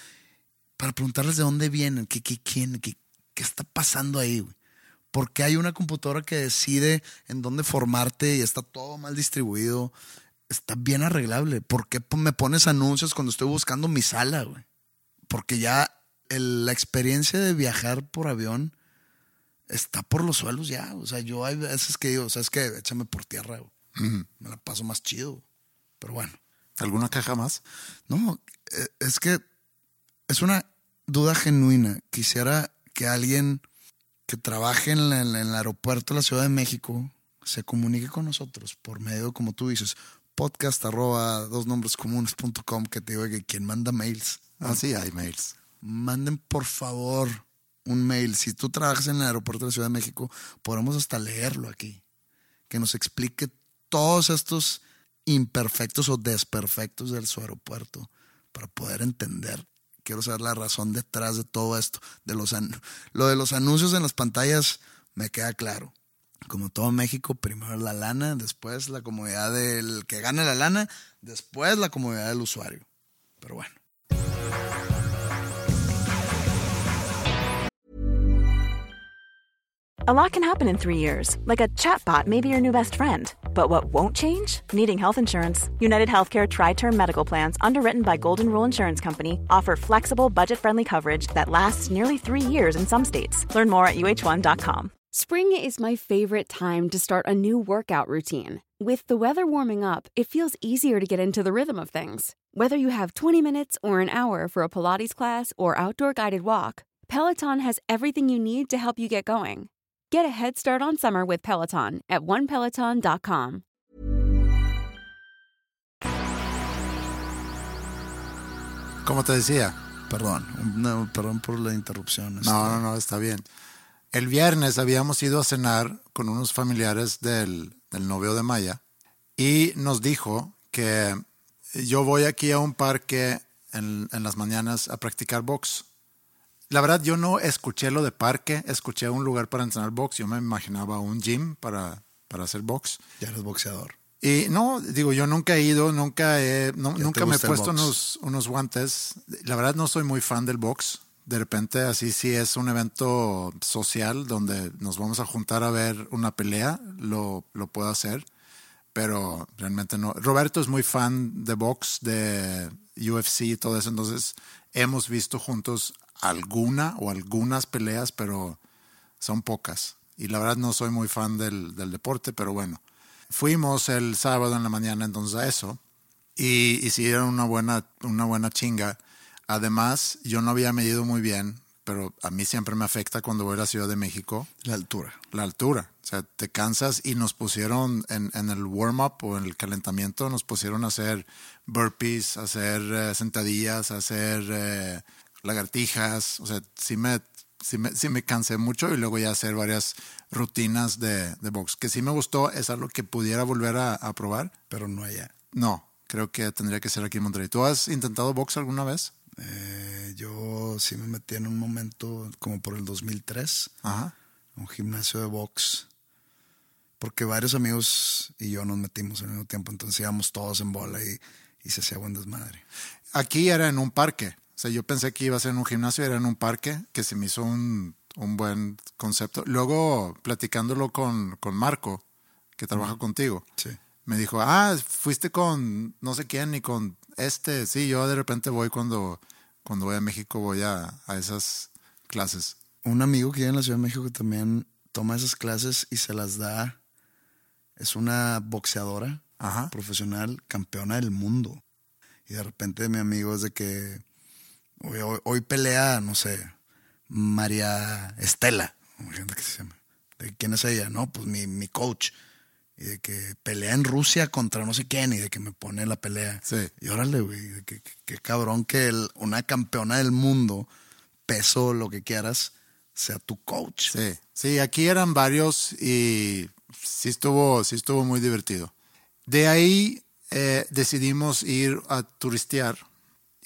D: para preguntarles de dónde vienen, qué, qué, quién, qué, qué está pasando ahí? güey? ¿Por qué hay una computadora que decide en dónde formarte y está todo mal distribuido? Está bien arreglable. ¿Por qué me pones anuncios cuando estoy buscando mi sala, güey? Porque ya el- la experiencia de viajar por avión está por los suelos ya. O sea, yo hay veces que digo, ¿sabes qué? Échame por tierra. Me la paso más chido. Pero bueno.
C: ¿Alguna caja más?
D: No, eh, es que es una duda genuina. Quisiera que alguien que trabaje en, la- el aeropuerto de la Ciudad de México se comunique con nosotros por medio, como tú dices, podcast arroba dosnombrescomunes.com, que te digo que quien manda mails.
C: Ah, sí, hay mails.
D: Manden por favor un mail. Si tú trabajas en el aeropuerto de la Ciudad de México, podemos hasta leerlo aquí. Que nos explique todos estos imperfectos o desperfectos del su aeropuerto para poder entender. Quiero saber la razón detrás de todo esto. De los lo de los anuncios en las pantallas me queda claro. Como todo México, primero la lana, después la comodidad del que gana la lana, después la comodidad del usuario. Pero bueno.
E: A lot can happen in three years, like a chatbot may be your new best friend. But what won't change? Needing health insurance. United Healthcare Tri Term Medical Plans, underwritten by Golden Rule Insurance Company, offer flexible, budget friendly coverage that lasts nearly three years in some states. Learn more at uh1.com.
A: Spring is my favorite time to start a new workout routine. With the weather warming up, it feels easier to get into the rhythm of things. Whether you have 20 minutes or an hour for a Pilates class or outdoor guided walk, Peloton has everything you need to help you get going. Get a head start on summer with Peloton at onepeloton.com.
C: Como te decía,
D: Perdón, no, perdón por la interrupción. este.
C: No, no, no, está bien. El viernes habíamos ido a cenar con unos familiares del, del novio de Maya y nos dijo que yo voy aquí a un parque en, en las mañanas a practicar box. La verdad, yo no escuché lo de parque, escuché un lugar para entrenar box. Yo me imaginaba un gym para, para hacer box.
D: Ya eres boxeador.
C: Y no, digo, yo nunca he ido, nunca he, no- nunca me he puesto unos, unos guantes. La verdad no soy muy fan del box. De repente así sí es un evento social donde nos vamos a juntar a ver una pelea, lo, lo puedo hacer, pero realmente no. Roberto es muy fan de box, de UFC y todo eso, entonces hemos visto juntos alguna o algunas peleas, pero son pocas. Y la verdad no soy muy fan del, del deporte, pero bueno. Fuimos el sábado en la mañana entonces a eso y hicieron una buena, una buena chinga. Además, yo no había medido muy bien, pero a mí siempre me afecta cuando voy a la Ciudad de México
D: La altura.
C: la altura. O sea, te cansas y nos pusieron en, en el warm-up o en el calentamiento, nos pusieron a hacer burpees, a hacer eh, sentadillas, a hacer eh, lagartijas. O sea, sí me, sí, me, sí me cansé mucho y luego ya hacer varias rutinas de, de box. Que sí me gustó, es algo que pudiera volver a, a probar.
D: Pero no allá.
C: No, creo que tendría que ser aquí en Monterrey. ¿Tú has intentado box alguna vez?
D: Eh, yo sí me metí en un momento como por el 2003
C: Ajá.
D: un gimnasio de box. Porque varios amigos y yo nos metimos al mismo tiempo. Entonces íbamos todos en bola y, y se hacía buen desmadre.
C: Aquí era en un parque. O sea, yo pensé que iba a ser en un gimnasio, era en un parque, que se me hizo un, un buen concepto. Luego, platicándolo con, con Marco, que trabaja contigo,
D: Sí.
C: me dijo, ah, fuiste con no sé quién y con este. Sí, yo de repente voy cuando, cuando voy a México, voy a, a esas clases.
D: Un amigo que vive en la Ciudad de México que también toma esas clases y se las da. Es una boxeadora
C: Ajá.
D: profesional, campeona del mundo. Y de repente mi amigo es de que hoy, hoy- hoy pelea, no sé, María Estela. Que se llama. ¿De quién es ella? No, pues mi, mi coach. Y de que pelea en Rusia contra no sé quién y de que me pone la pelea.
C: Sí.
D: Y órale, güey, de que, cabrón que el- una campeona del mundo, peso, lo que quieras, sea tu coach.
C: Sí, sí, aquí eran varios y sí estuvo, sí estuvo muy divertido. De ahí eh, decidimos ir a turistear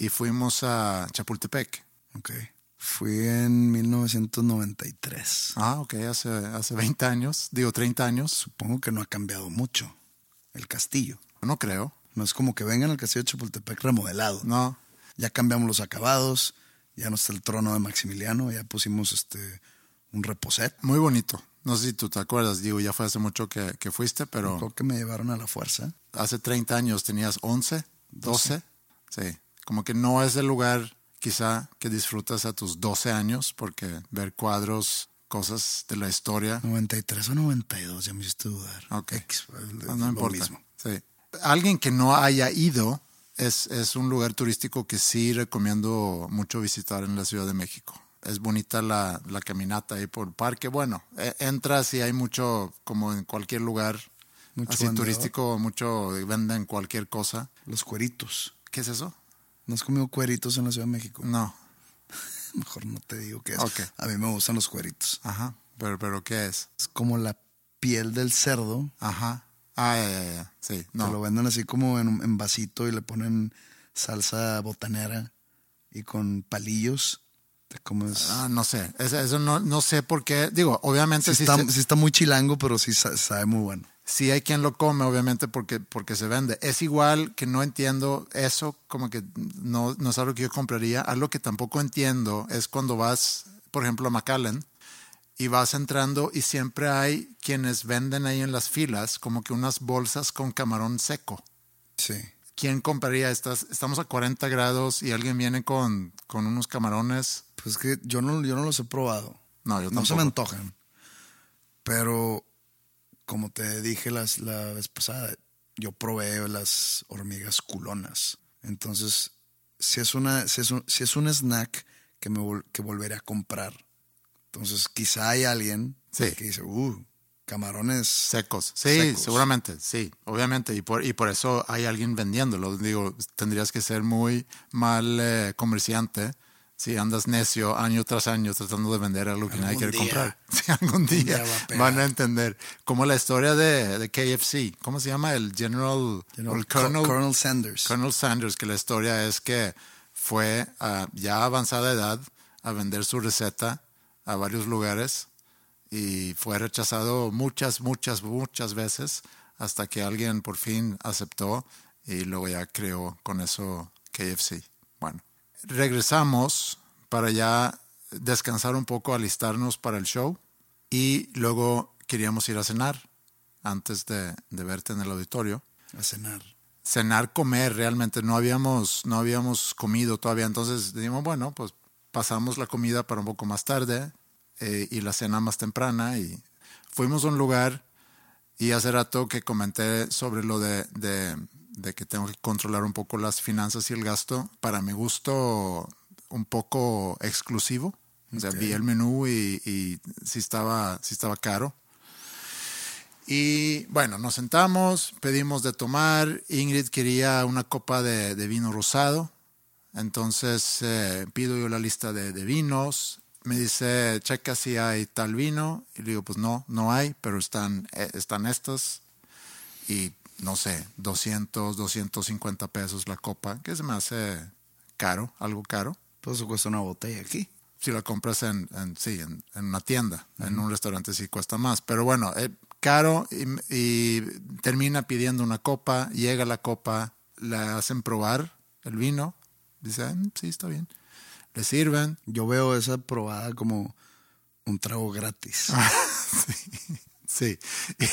C: y fuimos a Chapultepec.
D: Ok. Fui en 1993.
C: Ah, ok, hace, hace 20 años, digo 30 años,
D: Supongo que no ha cambiado mucho el castillo.
C: no creo,
D: No es como que vengan al castillo de Chapultepec remodelado.
C: no.
D: Ya cambiamos los acabados, ya no está el trono de Maximiliano, ya pusimos este un reposet.
C: Muy bonito. No sé si tú te acuerdas, digo, ya fue hace mucho que, que fuiste, pero
D: Creo que me llevaron a la fuerza.
C: hace 30 años tenías 11, 12. Sí, como que no es el lugar quizá que disfrutas a tus 12 años, porque ver cuadros, cosas de la historia,
D: 93 o 92, ya me hiciste dudar.
C: Ok. No, importa.
D: mismo.
C: Sí. Alguien que no haya ido es, es un lugar turístico que sí recomiendo mucho visitar en la Ciudad de México. Es bonita la, la caminata ahí por el parque. Bueno, e- entras y hay mucho, como en cualquier lugar
D: Mucho
C: así turístico, mucho venden cualquier cosa.
D: Los cueritos.
C: ¿Qué es eso?
D: ¿No has comido cueritos en la Ciudad de México?
C: No. [LAUGHS]
D: Mejor no te digo qué es. A mí me gustan los cueritos.
C: Ajá. Pero, pero ¿qué es?
D: Es como la piel del cerdo.
C: Ajá. Ah, ya, ya, ya. Sí,
D: Te lo
C: no.
D: venden así como en, en vasito y le ponen salsa botanera y con palillos. Te comes.
C: Ah, no sé. Eso, eso no, no sé por qué. Digo, obviamente
D: sí,
C: sí
D: está,
C: se-
D: sí está muy chilango, pero sí sa- sabe muy bueno.
C: Sí hay quien lo come, obviamente, porque, porque se vende. Es igual que no entiendo eso, como que no, no es algo que yo compraría. Algo que tampoco entiendo es cuando vas, por ejemplo, a McAllen y vas entrando y siempre hay quienes venden ahí en las filas como que unas bolsas con camarón seco.
D: Sí.
C: ¿Quién compraría estas? Estamos a 40 grados y alguien viene con, con unos camarones.
D: Pues que yo no, yo no los he probado.
C: No, yo
D: No se
C: tampoco.
D: me antojan. Pero como te dije las, la vez pasada, yo probé las hormigas culonas. Entonces, si es, una, si es, un, si es un snack que, me vol- que volveré a comprar. Entonces, quizá hay alguien
C: Sí.
D: que dice, uh, camarones
C: Secos. Sí,
D: Secos.
C: seguramente, sí, obviamente. Y por, y por eso hay alguien vendiéndolo. Digo, tendrías que ser muy mal eh, comerciante si andas necio año tras año tratando de vender algo que nadie quiere
D: día.
C: comprar. [LAUGHS] Sí, algún día,
D: día va a
C: van a entender. Como la historia de, de KFC. ¿Cómo se llama? El General,
D: General
C: el
D: Col-
C: Colonel,
D: Colonel Sanders.
C: Colonel Sanders, que la historia es que fue a ya avanzada edad a vender su receta a varios lugares y fue rechazado muchas, muchas, muchas veces hasta que alguien por fin aceptó y luego ya creó con eso KFC. Regresamos para ya descansar un poco, alistarnos para el show y luego queríamos ir a cenar antes de, de verte en el auditorio
D: a cenar.
C: cenar, comer, realmente no habíamos, no habíamos comido todavía. Entonces dijimos, bueno, pues pasamos la comida para un poco más tarde eh, y la cena más temprana y fuimos a un lugar y hace rato que comenté sobre lo de, de, de que tengo que controlar un poco las finanzas y el gasto, para mi gusto un poco exclusivo O sea, vi el menú y, y sí, estaba, sí estaba caro. Y bueno, nos sentamos, pedimos de tomar. Ingrid quería una copa de, de vino rosado. Entonces eh, pido yo la lista de, de, vinos. Me dice, checa si hay tal vino. Y le digo, pues no, no hay, pero están, eh, están estos. Y no sé, 200, 250 pesos la copa, que se me hace caro, algo caro.
D: Pues eso cuesta una botella aquí.
C: Si la compras en, en sí, en, en, una tienda, uh -huh. en un restaurante sí cuesta más. Pero bueno, eh, caro y, y, termina pidiendo una copa, llega la copa, le hacen probar el vino, dice, mm, sí, está bien. Le sirven.
D: Yo veo esa probada como un trago gratis. [LAUGHS]
C: sí. Sí. [LAUGHS]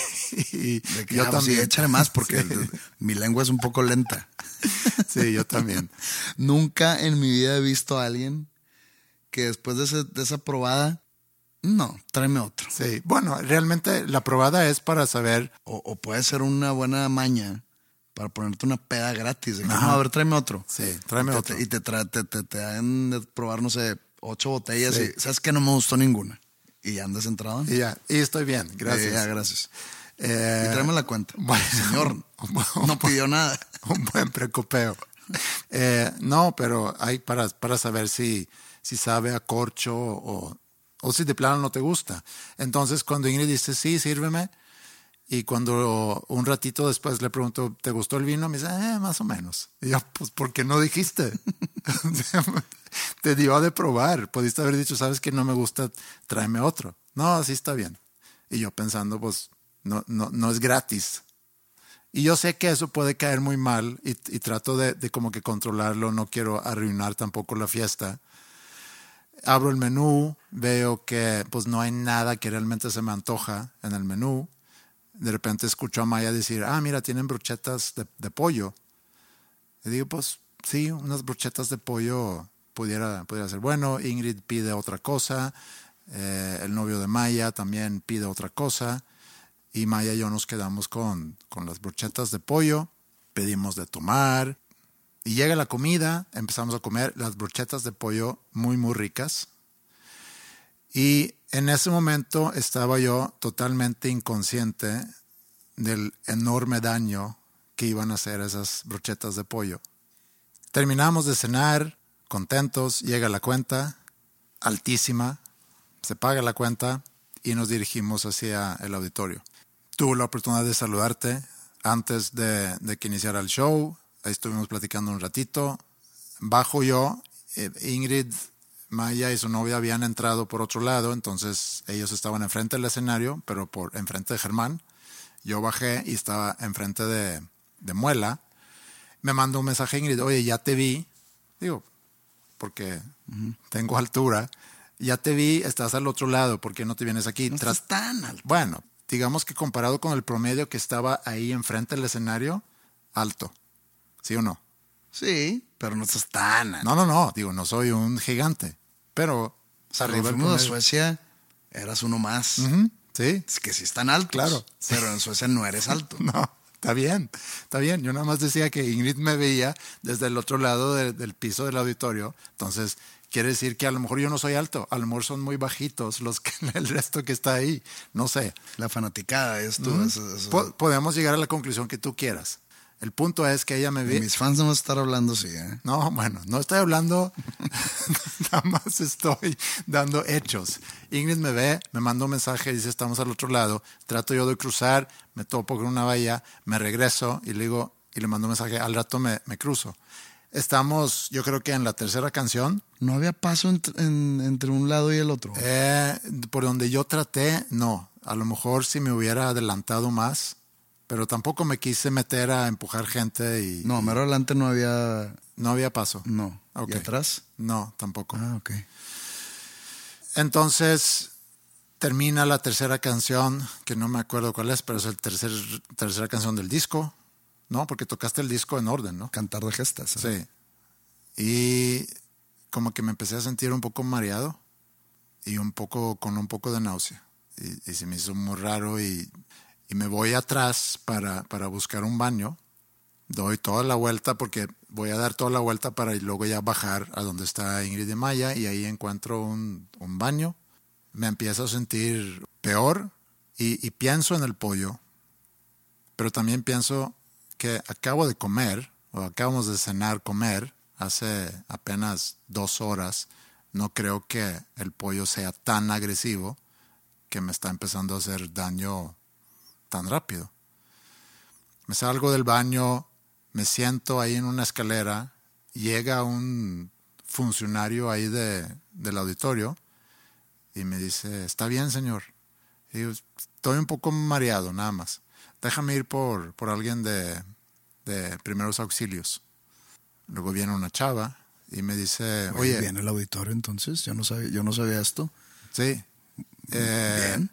C: Y,
D: de que, yo ah, también. Sí, échale más [LAUGHS] porque sí. mi lengua es un poco lenta. [LAUGHS]
C: Sí, yo también.
D: Nunca en mi vida he visto a alguien que después de, ese, de esa probada, no, tráeme otro.
C: Sí, bueno, realmente la probada es para saber.
D: O, o puede ser una buena maña para ponerte una peda gratis. De que, no, a ver, tráeme otro.
C: Sí, tráeme
D: y
C: otro.
D: Te, y te, te, te, te, dan de probar, no sé, ocho botellas sí. y sabes que no me gustó ninguna. Y andas entrado.
C: Y ya, y estoy bien, gracias.
D: Ya, gracias. Eh, y tráeme la cuenta. [LAUGHS]
C: Bueno,
D: Señor, no pidió nada. [LAUGHS]
C: Un buen precopeo. Eh, no, pero hay para, para saber si, si sabe a corcho o, o si de plano no te gusta. Entonces, cuando Ingrid dice, sí, sírveme, y cuando un ratito después le pregunto, ¿te gustó el vino? Me dice, eh, más o menos. Y yo, pues, ¿por qué no dijiste? [LAUGHS] [LAUGHS] te dio de probar. Pudiste haber dicho, sabes que no me gusta, tráeme otro. No, así está bien. Y yo pensando, pues, no, no, no es gratis. Y yo sé que eso puede caer muy mal y, trato de, de, como que controlarlo. No quiero arruinar tampoco la fiesta. Abro el menú, veo que pues no hay nada que realmente se me antoja en el menú. De repente escucho a Maya decir, ah, mira, tienen brochetas de, de pollo. Y digo, pues sí, unas brochetas de pollo pudiera, pudiera ser bueno. Ingrid pide otra cosa. Eh, el novio de Maya también pide otra cosa. Y Maya y yo nos quedamos con, con las brochetas de pollo. Pedimos de tomar. Y llega la comida, empezamos a comer las brochetas de pollo muy, muy ricas. Y en ese momento estaba yo totalmente inconsciente del enorme daño que iban a hacer esas brochetas de pollo. Terminamos de cenar, contentos, llega la cuenta, altísima, se paga la cuenta y nos dirigimos hacia el auditorio. Tuve la oportunidad de saludarte antes de, que iniciara el show, ahí estuvimos platicando un ratito. Bajo yo, eh, Ingrid, Maya y su novia habían entrado por otro lado, entonces ellos estaban enfrente del escenario, pero por enfrente de Germán. Yo bajé y estaba enfrente de, de Muela. Me mandó un mensaje Ingrid, oye, ya te vi. Digo, porque tengo altura. Ya te vi, estás al otro lado, ¿por qué no te vienes aquí?
D: No estás tan alto.
C: Bueno, digamos que comparado con el promedio que estaba ahí enfrente del escenario, alto. ¿Sí o no?
D: Sí, pero no estás tan alto.
C: No, no, no. Digo, no soy un gigante. Pero
D: sea, arriba de Suecia, eras uno más.
C: Uh -huh. Sí.
D: Es que sí están altos.
C: Claro.
D: Pero en Suecia no eres alto. [LAUGHS]
C: no. Está bien, está bien. Yo nada más decía que Ingrid me veía desde el otro lado de, del piso del auditorio. Entonces, quiere decir que a lo mejor yo no soy alto. A lo mejor son muy bajitos los que, [LAUGHS] el resto que está ahí. No sé.
D: La fanaticada es tú.
C: -huh.
D: eso, eso.
C: Po podemos llegar a la conclusión que tú quieras. El punto es que ella me ve.
D: Mis fans no van a estar hablando así, ¿eh?
C: No, bueno, no estoy hablando, [LAUGHS] nada más estoy dando hechos. Ingrid me ve, me manda un mensaje, dice estamos al otro lado. Trato yo de cruzar, me topo con una valla, me regreso y le digo, y le mando un mensaje, al rato me, me cruzo. Estamos, yo creo que en la tercera canción.
D: ¿No había paso entre, en, entre un lado y el otro?
C: Eh, por donde yo traté, no. A lo mejor si me hubiera adelantado más, pero tampoco me quise meter a empujar gente y...
D: No, mero adelante no había...
C: No había paso.
D: No.
C: Okay.
D: ¿Y atrás?
C: No, tampoco.
D: Ah, ok.
C: Entonces, termina la tercera canción, que no me acuerdo cuál es, pero es la tercer, tercera canción del disco, ¿no? Porque tocaste el disco en orden, ¿no?
D: Cantar de gestas.
C: ¿eh? Sí. Y como que me empecé a sentir un poco mareado y un poco con un poco de náusea. Y, y se me hizo muy raro y y me voy atrás para, para buscar un baño. Doy toda la vuelta porque voy a dar toda la vuelta para luego ya bajar a donde está Ingrid y Maya y ahí encuentro un, un baño. Me empiezo a sentir peor y, y pienso en el pollo, pero también pienso que acabo de comer o acabamos de cenar, comer hace apenas dos horas. No creo que el pollo sea tan agresivo que me está empezando a hacer daño tan rápido. Me salgo del baño, me siento ahí en una escalera, llega un funcionario ahí de, del auditorio y me dice, está bien señor. Y yo, estoy un poco mareado nada más. Déjame ir por, por alguien de, de primeros auxilios. Luego viene una chava y me dice,
D: Oye,
C: oye,
D: viene el auditorio entonces, yo no sabía, yo no sabía esto.
C: sí. eh,
D: Bien.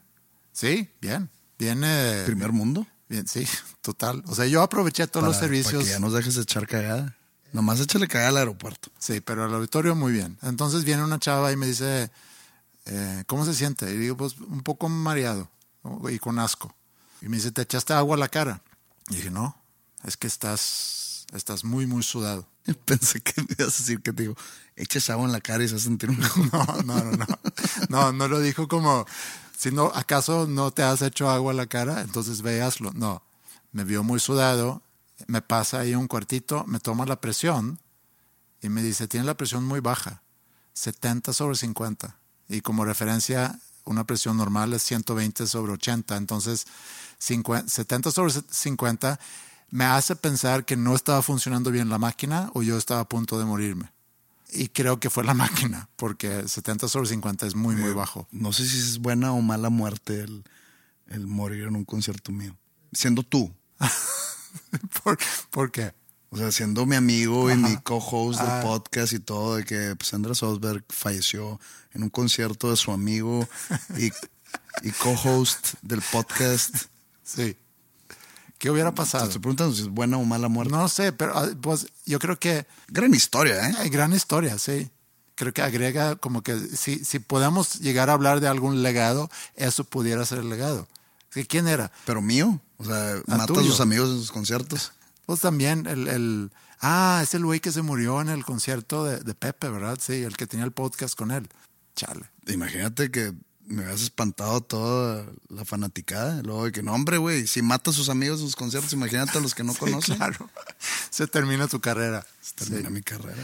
C: Sí, bien. Viene.
D: Primer mundo.
C: Bien, sí, [LAUGHS] total. O sea, yo aproveché todos los servicios.
D: Para que ya nos dejes echar cagada. Nomás échale cagada al aeropuerto.
C: Sí, pero al auditorio muy bien. Entonces viene una chava y me dice, eh, ¿cómo se siente? Y digo, pues un poco mareado ¿no? y con asco. Y me dice, ¿te echaste agua a la cara? Y dije, no, es que estás, estás muy, muy sudado. [LAUGHS]
D: Pensé que me ibas a decir que te digo, eches agua en la cara y se va a sentir un [LAUGHS]
C: No, no, no, no. No, no lo dijo como, si no, ¿acaso no te has hecho agua a la cara? Entonces ve hazlo. No, me vio muy sudado, me pasa ahí un cuartito, me toma la presión y me dice, tiene la presión muy baja, 70 sobre 50. Y como referencia, una presión normal es 120 sobre 80. Entonces, 50 70 sobre 50 me hace pensar que no estaba funcionando bien la máquina o yo estaba a punto de morirme. Y creo que fue la [LAUGHS] máquina, porque 70 sobre 50 es muy, muy bajo.
D: No sé si es buena o mala muerte el, el morir en un concierto mío. Siendo tú. [LAUGHS]
C: ¿Por, por qué?
D: O sea, siendo mi amigo y mi co-host del
C: Ah.
D: podcast y todo, de que pues, Andrés Osberg falleció en un concierto de su amigo y, [LAUGHS] y co-host del podcast.
C: Sí. ¿Qué hubiera pasado?
D: estoy preguntando si es buena o mala muerte.
C: No sé, pero ah, pues yo creo que
D: Gran historia, ¿eh?
C: hay gran historia, sí. Creo que agrega como que si, si podemos llegar a hablar de algún legado, eso pudiera ser el legado. ¿Que ¿Quién era?
D: Pero mío. O sea, mata a sus amigos en sus conciertos.
C: Pues también el, el- ah, es el güey que se murió en el concierto de, de Pepe, ¿verdad? Sí, el que tenía el podcast con él. Chale.
D: Imagínate que me habías espantado toda la fanaticada. Luego de que, no, hombre, güey, si mata a sus amigos en sus conciertos, imagínate a los que no [LAUGHS]
C: Sí,
D: conocen.
C: claro. Se termina tu carrera.
D: Termina
C: Sí.
D: mi carrera.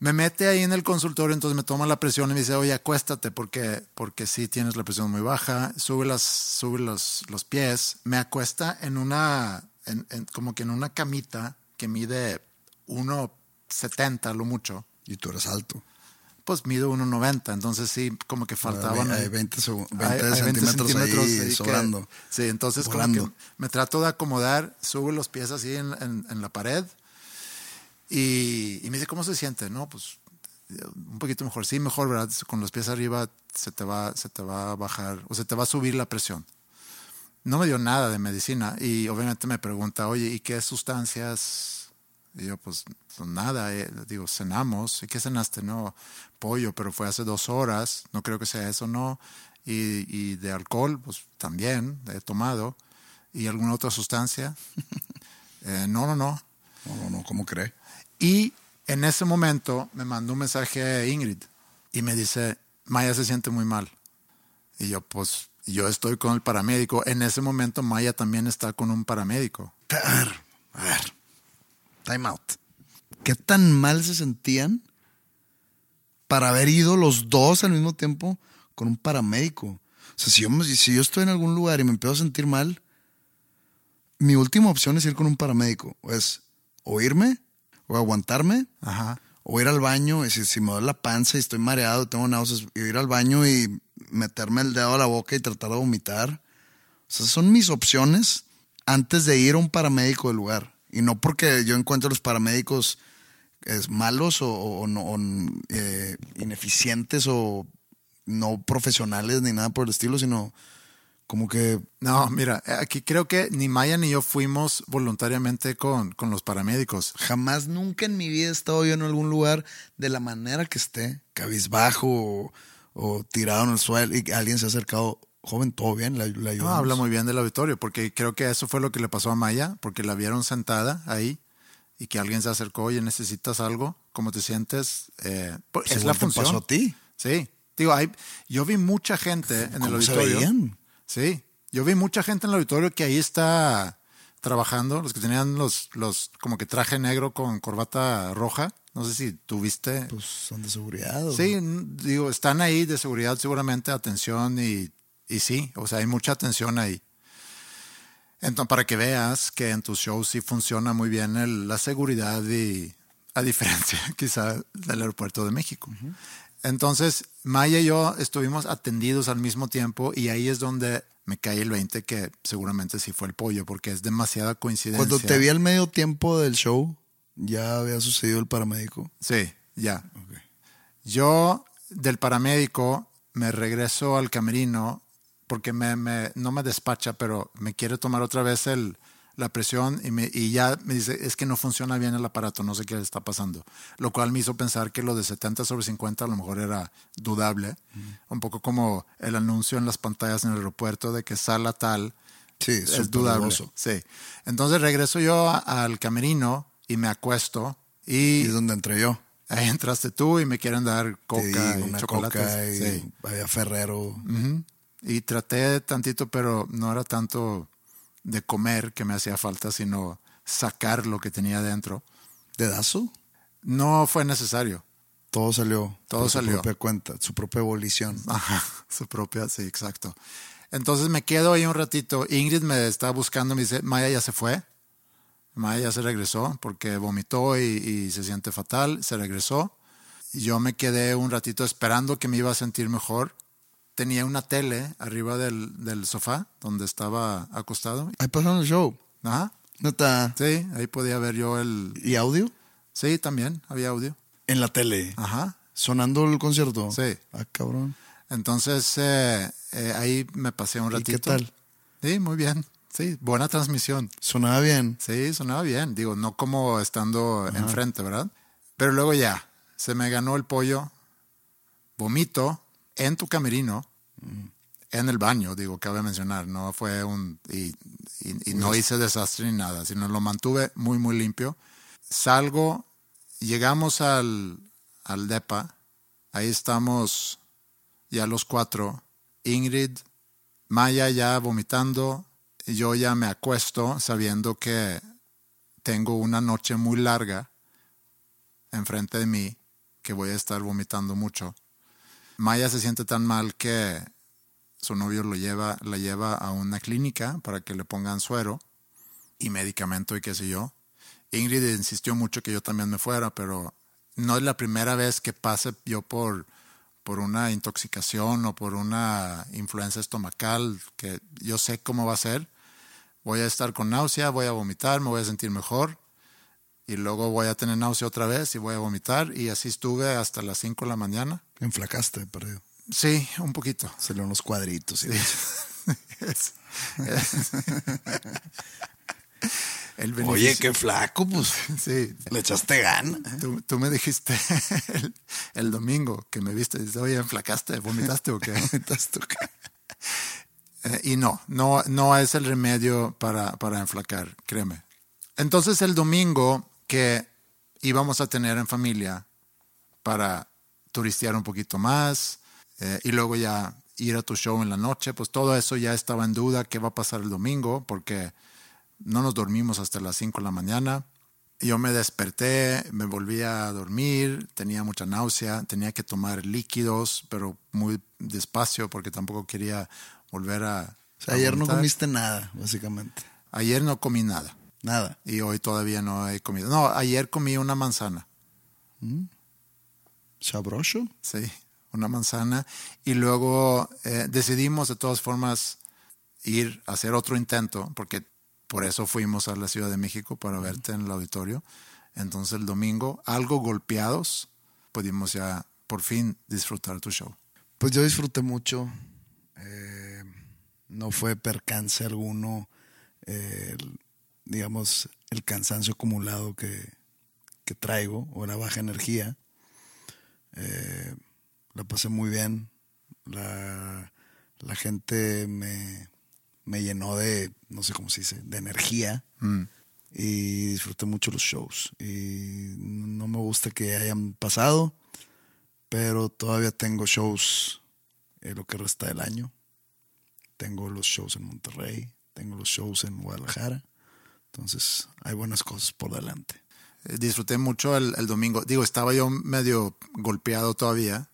C: Me mete ahí en el consultorio, entonces me toma la presión y me dice, oye, acuéstate porque, porque sí tienes la presión muy baja. Sube, las, sube los, los pies. Me acuesta en una, en- en- como que en una camita que mide 1,70 lo mucho.
D: Y tú eres alto.
C: Pues mido 1,90, entonces sí, como que faltaban.
D: Hay
C: ahí-
D: 20, segu- 20
C: hay- hay 20
D: centímetros,
C: centímetros
D: ahí
C: ahí que-
D: sobrando.
C: sí, entonces como que me trato de acomodar, subo los pies así en, en- en la pared y, y me dice, ¿cómo se siente? No, pues un poquito mejor. Sí, mejor, ¿verdad? Con los pies arriba se te va, se te va a bajar o se te va a subir la presión. No me dio nada de medicina y obviamente me pregunta, oye, ¿y qué sustancias? Y yo, pues, pues nada, eh, digo, cenamos. ¿Y qué cenaste? No, pollo, pero fue hace dos horas. No creo que sea eso, no. Y, y de alcohol, pues también he tomado. ¿Y alguna otra sustancia? [LAUGHS] Eh, no, no, no.
D: No, no, no, ¿cómo cree?
C: Y en ese momento me mandó un mensaje a Ingrid y me dice, Maya se siente muy mal. Y yo, pues, yo estoy con el paramédico. En ese momento Maya también está con un paramédico.
D: A ver, a ver. Time out. ¿Qué tan mal se sentían para haber ido los dos al mismo tiempo con un paramédico? O sea, si yo, me- si yo estoy en algún lugar y me empiezo a sentir mal, mi última opción es ir con un paramédico. O es o irme, o aguantarme,
C: Ajá.
D: o ir al baño, y si, si me duele la panza y estoy mareado, tengo náuseas, y ir al baño y meterme el dedo a la boca y tratar de vomitar. O sea, son mis opciones antes de ir a un paramédico del lugar. Y no porque yo encuentre los paramédicos es, malos o, o no, o, eh, ineficientes o no profesionales ni nada por el estilo, sino como que
C: No, mira, aquí creo que ni Maya ni yo fuimos voluntariamente con, con los paramédicos.
D: Jamás, nunca en mi vida he estado yo en algún lugar de la manera que esté, cabizbajo o, o tirado en el suelo y alguien se ha acercado. Joven, todo bien, la, la
C: No, habla muy bien del auditorio, porque creo que eso fue lo que le pasó a Maya, porque la vieron sentada ahí y que alguien se acercó, oye, necesitas algo, ¿cómo te sientes? Eh, pues, es la
D: te
C: función.
D: pasó a ti.
C: Sí, digo, hay, yo vi mucha gente en el
D: ¿Cómo se
C: auditorio.
D: veían?
C: Sí, yo vi mucha gente en el auditorio que ahí está trabajando, los que tenían los, los como que traje negro con corbata roja. No sé si tuviste.
D: Pues son de seguridad.
C: Sí, digo, están ahí de seguridad seguramente, atención y, y sí, o sea, hay mucha atención ahí. Entonces, para que veas que en tus shows sí funciona muy bien el- la seguridad y a diferencia [LAUGHS] quizá del aeropuerto de México. Entonces, Maya y yo estuvimos atendidos al mismo tiempo y ahí es donde me cae el 20 que seguramente sí fue el pollo porque es demasiada coincidencia.
D: Cuando te vi al medio tiempo del show, ya había sucedido el paramédico.
C: Sí, ya. Yo del paramédico me regreso al camerino porque me, me- no me despacha, pero me quiere tomar otra vez el, la presión y, me, y ya me dice, es que no funciona bien el aparato, no sé qué está pasando. Lo cual me hizo pensar que lo de 70 sobre 50 a lo mejor era dudable. Un poco como el anuncio en las pantallas en el aeropuerto de que sala tal
D: Sí,
C: es dudable. Sí. Entonces regreso yo al camerino y me acuesto
D: Y donde entré yo.
C: Ahí entraste tú y me quieren dar coca
D: Te di
C: y
D: una
C: chocolates.
D: coca y
C: Sí.
D: había Ferrero.
C: Ujú. Y traté tantito, pero no era tanto de comer que me hacía falta, sino sacar lo que tenía dentro.
D: ¿Dedazo?
C: No fue necesario.
D: Todo salió.
C: Todo
D: por
C: salió.
D: Su propia cuenta, su propia evolución.
C: Ajá, [LAUGHS] su propia, sí, exacto. Entonces me quedo ahí un ratito. Ingrid me está buscando, me dice, Maya ya se fue. Maya ya se regresó porque vomitó y, y se siente fatal, se regresó. Y yo me quedé un ratito esperando que me iba a sentir mejor. Tenía una tele arriba del, del sofá donde estaba acostado.
D: Ahí pasaron el show.
C: Ajá,
D: Neta.
C: sí, ahí podía ver yo el...
D: ¿Y audio?
C: Sí, también, había audio.
D: En la tele.
C: Ajá,
D: Sonando el concierto.
C: Sí.
D: Ah, cabrón.
C: Entonces eh, eh, ahí me pasé un
D: ¿Y
C: ratito.
D: qué tal?
C: Sí, muy bien. Sí, buena transmisión.
D: Sonaba bien.
C: Sí, sonaba bien. Digo, no como estando enfrente, ¿verdad? Pero luego ya, se me ganó el pollo, vomito en tu camerino, en el baño, digo, cabe mencionar. No fue un. Y, y- y no hice desastre ni nada, sino lo mantuve muy, muy limpio. Salgo, llegamos al, al DEPA, ahí estamos ya los cuatro. Ingrid, Maya ya vomitando, yo ya me acuesto sabiendo que tengo una noche muy larga enfrente de mí, que voy a estar vomitando mucho. Maya se siente tan mal que su novio lo lleva, la lleva a una clínica para que le pongan suero y medicamento y qué sé yo. Ingrid insistió mucho que yo también me fuera, pero no es la primera vez que pase yo por, por una intoxicación o por una influencia estomacal, que yo sé cómo va a ser. Voy a estar con náusea, voy a vomitar, me voy a sentir mejor y luego voy a tener náusea otra vez y voy a vomitar y así estuve hasta las 5 de la mañana.
D: Enflacaste, perdido.
C: Sí, un poquito.
D: Salieron los cuadritos. Y
C: Es- es- [LAUGHS] el
D: Oye, qué flaco, pues.
C: Sí,
D: Le echaste gana.
C: Tú, tú me dijiste [LAUGHS] el, el domingo que me viste, dices, oye, ¿enflacaste? ¿Vomitaste o qué? [LAUGHS]
D: Estás tú acá.
C: Eh, y no, no, no es el remedio para, para enflacar, créeme. Entonces el domingo que íbamos a tener en familia para turistear un poquito más eh, y luego ya ir a tu show en la noche, pues todo eso ya estaba en duda, qué va a pasar el domingo, porque no nos dormimos hasta las 5 de la mañana. Yo me desperté, me volví a dormir, tenía mucha náusea, tenía que tomar líquidos, pero muy despacio porque tampoco quería volver a...
D: O sea,
C: a
D: ayer no comiste nada, básicamente.
C: Ayer no comí nada
D: Nada.
C: y hoy todavía no he comido. No, ayer comí una manzana,
D: ¿Sabroso?
C: sí, una manzana. Y luego eh, decidimos de todas formas ir a hacer otro intento, porque por eso fuimos a la Ciudad de México para verte en el auditorio. Entonces el domingo, algo golpeados, pudimos ya por fin disfrutar tu show.
D: Pues yo disfruté mucho. Eh, no fue percance alguno, eh, el- digamos, el cansancio acumulado que, que traigo o la baja energía. Eh, la pasé muy bien. La, la gente me, me llenó de, no sé cómo se dice, de energía. y disfruté mucho los shows. Y no me gusta que hayan pasado, pero todavía tengo shows en lo que resta del año. Tengo los shows en Monterrey, tengo los shows en Guadalajara. Entonces hay buenas cosas por delante.
C: Eh, Disfruté mucho el, el domingo. Digo, estaba yo medio golpeado todavía.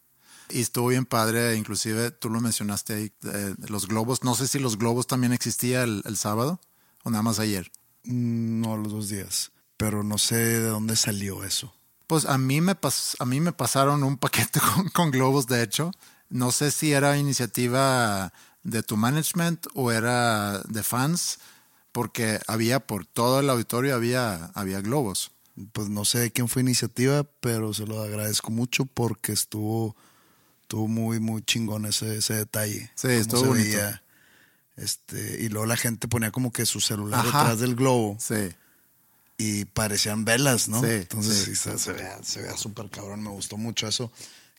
C: Y estuvo bien padre, inclusive tú lo mencionaste ahí, eh, los globos. No sé si los globos también existía el, el sábado o nada más ayer.
D: Mm, No, los dos días. Pero no sé de dónde salió eso.
C: Pues a mí me, pas- a mí me pasaron un paquete [LAUGHS] con, con globos, de hecho. No sé si era iniciativa de tu management o era de fans, porque había por todo el auditorio había, había globos.
D: Pues no sé de quién fue iniciativa, pero se lo agradezco mucho porque estuvo, estuvo muy, muy chingón ese, ese detalle.
C: Sí, estuvo
D: se
C: bonito.
D: veía, este, y luego la gente ponía como que su celular
C: Ajá.
D: detrás del globo
C: Sí.
D: y parecían velas, ¿no?
C: Sí,
D: Entonces
C: sí.
D: se, se se veía súper cabrón, me gustó mucho eso.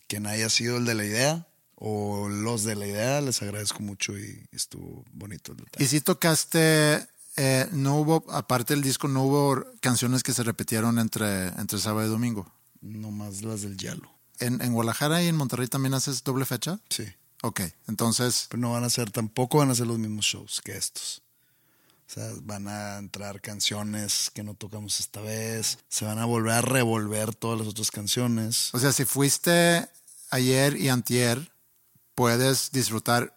D: Quien haya sido el de la idea o los de la idea, les agradezco mucho y estuvo bonito el detalle.
C: Y si tocaste, eh, no hubo, aparte del disco, no hubo canciones que se repitieron entre, entre sábado y domingo.
D: Nomás las del Yalo.
C: ¿En, en Guadalajara y en Monterrey también haces doble fecha?
D: Sí.
C: Ok, entonces,
D: Pero no van a ser, tampoco van a ser los mismos shows que estos. O sea, van a entrar canciones que no tocamos esta vez. Se van a volver a revolver todas las otras canciones.
C: o sea, si fuiste ayer y antier, puedes disfrutar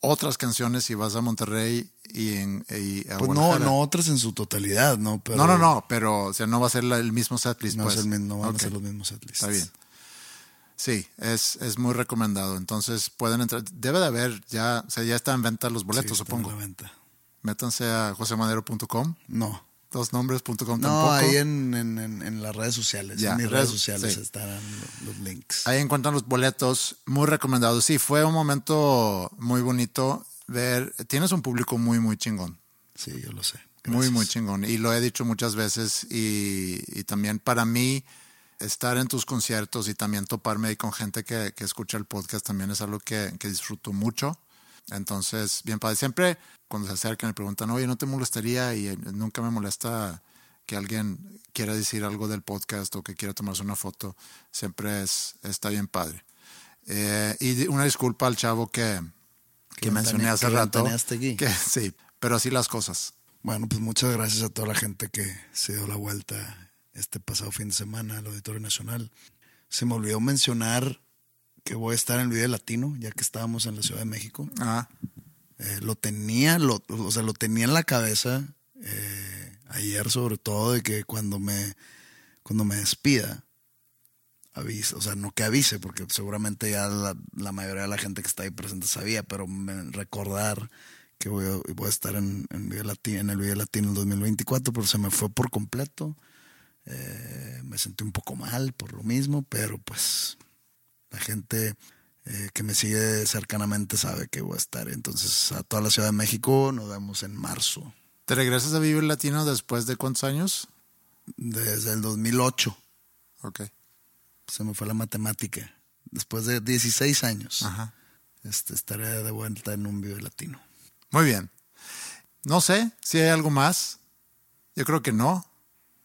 C: otras canciones si vas a Monterrey y, en, y a
D: Pues no, no otras en su totalidad, ¿no? Pero
C: no, no, no, pero o sea, no va a ser la- el mismo setlist.
D: No,
C: pues.
D: es el no van a ser los mismos setlists.
C: Está bien. Sí, es, es muy recomendado. Entonces pueden entrar. Debe de haber ya, o sea, ya están en venta los boletos, supongo.
D: en la venta.
C: Métanse a josemadero.com,
D: No.
C: dosnombres.com
D: No,
C: tampoco.
D: ahí en, en, en, las redes sociales.
C: Ya,
D: en mis
C: redes-
D: redes sociales
C: sí.
D: estarán lo- los links.
C: Ahí encuentran los boletos, muy recomendados. Sí, fue un momento muy bonito ver. Tienes un público muy, muy chingón.
D: Sí, yo lo sé.
C: Muy,
D: Gracias.
C: muy chingón. Y lo he dicho muchas veces. Y, y también para mí, estar en tus conciertos y también toparme ahí con gente que, que escucha el podcast también es algo que, que disfruto mucho. Entonces, bien padre. Siempre cuando se acercan y preguntan, oye, ¿no te molestaría? Y eh, nunca me molesta que alguien quiera decir algo del podcast o que quiera tomarse una foto. Siempre es, está bien padre. Eh, y una disculpa al chavo que, que mencioné hace
D: que
C: rato.
D: aquí.
C: Que, [LAUGHS] sí, pero así las cosas.
D: Bueno, pues muchas gracias a toda la gente que se dio la vuelta este pasado fin de semana al Auditorio Nacional. Se me olvidó mencionar que voy a estar en el video latino, ya que estábamos en la Ciudad de México.
C: Ah,
D: Eh, lo tenía, lo, o sea, lo tenía en la cabeza eh, ayer sobre todo de que cuando me, cuando me despida, avise, o sea, no que avise, porque seguramente ya la, la mayoría de la gente que está ahí presente sabía, pero me- recordar que voy a, voy a estar en, en, Vive Latino, en el Video Latino en 2024, pero se me fue por completo. Eh, me sentí un poco mal por lo mismo, pero pues la gente eh, que me sigue cercanamente sabe que voy a estar. Entonces, a toda la Ciudad de México nos vemos en marzo,
C: ¿Te regresas a Vivir Latino después de cuántos años?
D: desde el 2008.
C: Ok.
D: Se me fue la matemática. Después de 16 años,
C: Ajá.
D: este, estaré de vuelta en un video latino.
C: Muy bien. No sé si hay algo más. Yo creo que no.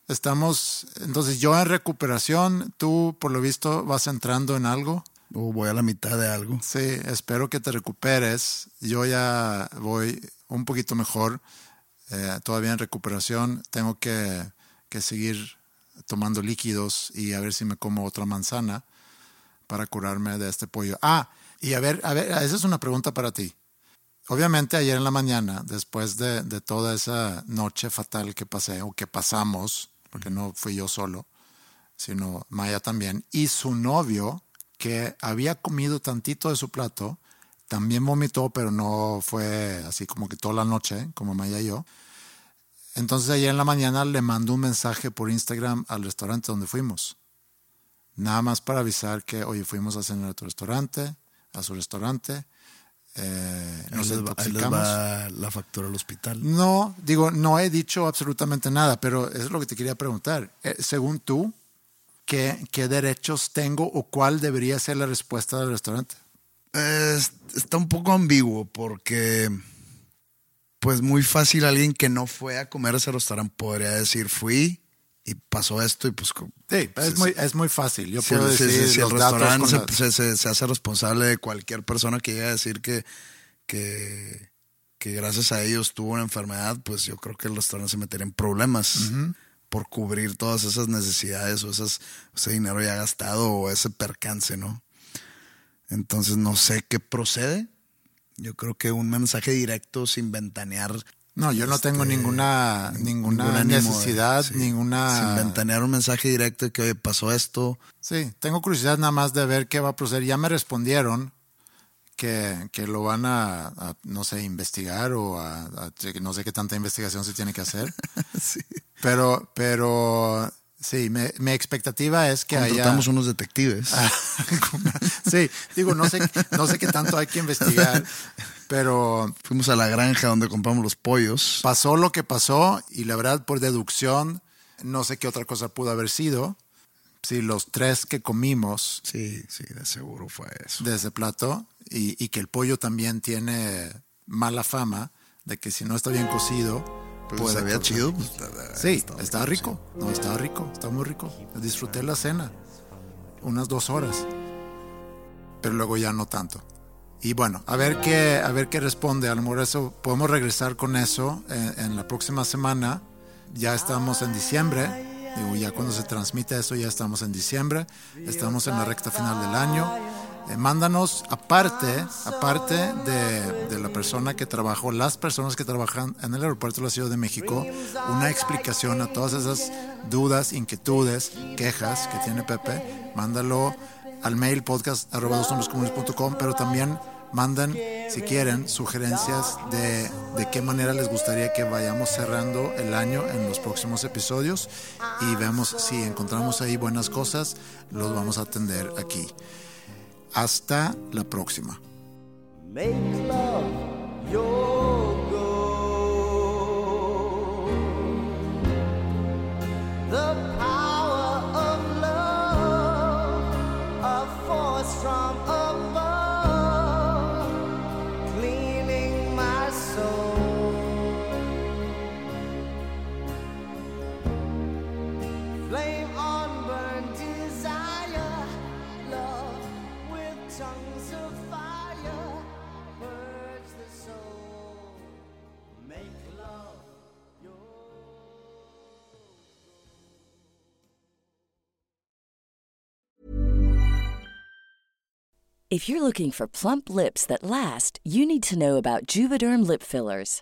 C: Estamos, entonces yo en recuperación, tú por lo visto vas entrando en algo.
D: O voy a la mitad de algo.
C: Sí, espero que te recuperes. Yo ya voy un poquito mejor, eh, todavía en recuperación. Tengo que, que seguir tomando líquidos y a ver si me como otra manzana para curarme de este pollo. Ah, y a ver, a ver, esa es una pregunta para ti. Obviamente ayer en la mañana, después de, de toda esa noche fatal que pasé o que pasamos, porque no fui yo solo, sino Maya también, y su novio, que había comido tantito de su plato, también vomitó, pero no fue así como que toda la noche, como Maya y yo. Entonces ayer en la mañana le mandó un mensaje por Instagram al restaurante donde fuimos. Nada más para avisar que, oye, fuimos a cenar a tu restaurante, a su restaurante. eh, nos
D: les, va, les
C: intoxicamos.
D: va la factura al hospital.
C: No, digo, no he dicho absolutamente nada, pero eso es lo que te quería preguntar. Eh, según tú, ¿qué, ¿qué derechos tengo o cuál debería ser la respuesta del restaurante?
D: Es- está un poco ambiguo porque pues muy fácil alguien que no fue a comer a ese restaurante podría decir, fui y pasó esto y pues...
C: Sí, es, muy, es muy fácil. Yo
D: si,
C: puedo decir
D: si el
C: los datos
D: restaurante se, hace responsable de cualquier persona que llegue a decir que, que, que gracias a ellos tuvo una enfermedad, pues yo creo que el restaurante se metería en problemas por cubrir todas esas necesidades o esas, ese dinero ya gastado o ese percance, ¿no? Entonces no sé qué procede. Yo creo que un mensaje directo sin ventanear.
C: No, yo no tengo
D: este,
C: ninguna, ninguna
D: de-
C: necesidad,
D: sí,
C: ninguna...
D: Sin ventanear un mensaje directo de que, oye, pasó esto.
C: Sí, tengo curiosidad nada más de ver qué va a proceder. Ya me respondieron que, que lo van a, a, no sé, investigar o a, a- no sé qué tanta investigación se tiene que hacer. [LAUGHS]
D: Sí.
C: Pero, pero sí, me- mi expectativa es que haya...
D: Contratamos unos detectives. [LAUGHS]
C: sí, digo, no sé, no sé qué tanto hay que investigar, pero
D: Fuimos a la granja donde compramos los pollos.
C: pasó lo que pasó y la verdad por deducción no sé qué otra cosa pudo haber sido. Si los tres que comimos
D: Sí, sí, de seguro fue eso.
C: de ese plato y, y que el pollo también tiene mala fama de que si no está bien cocido
D: Pues
C: puede
D: sabía
C: causar-
D: chido. Pues,
C: Sí,
D: estaba
C: estaba
D: rico,
C: rico. No, estaba rico, estaba muy rico. Disfruté la cena. Unas dos horas. Pero luego ya no tanto. Y bueno, a ver qué, a ver qué responde. A lo mejor eso, podemos regresar con eso en, en la próxima semana. Ya estamos en diciembre. Digo, ya cuando se transmite eso, ya estamos en diciembre. Estamos en la recta final del año. Eh, mándanos, aparte, aparte de, la persona que trabajó, las personas que trabajan en el aeropuerto de la Ciudad de México, una explicación a todas esas dudas, inquietudes, quejas que tiene Pepe. Mándalo al mail podcast pero también mandan, si quieren, sugerencias de, de qué manera les gustaría que vayamos cerrando el año en los próximos episodios y vemos si encontramos ahí buenas cosas, los vamos a atender aquí. Hasta la próxima.
F: Make love your tongues of fire, the soul, make love your.
G: If you're looking for plump lips that last, you need to know about Juvederm lip fillers.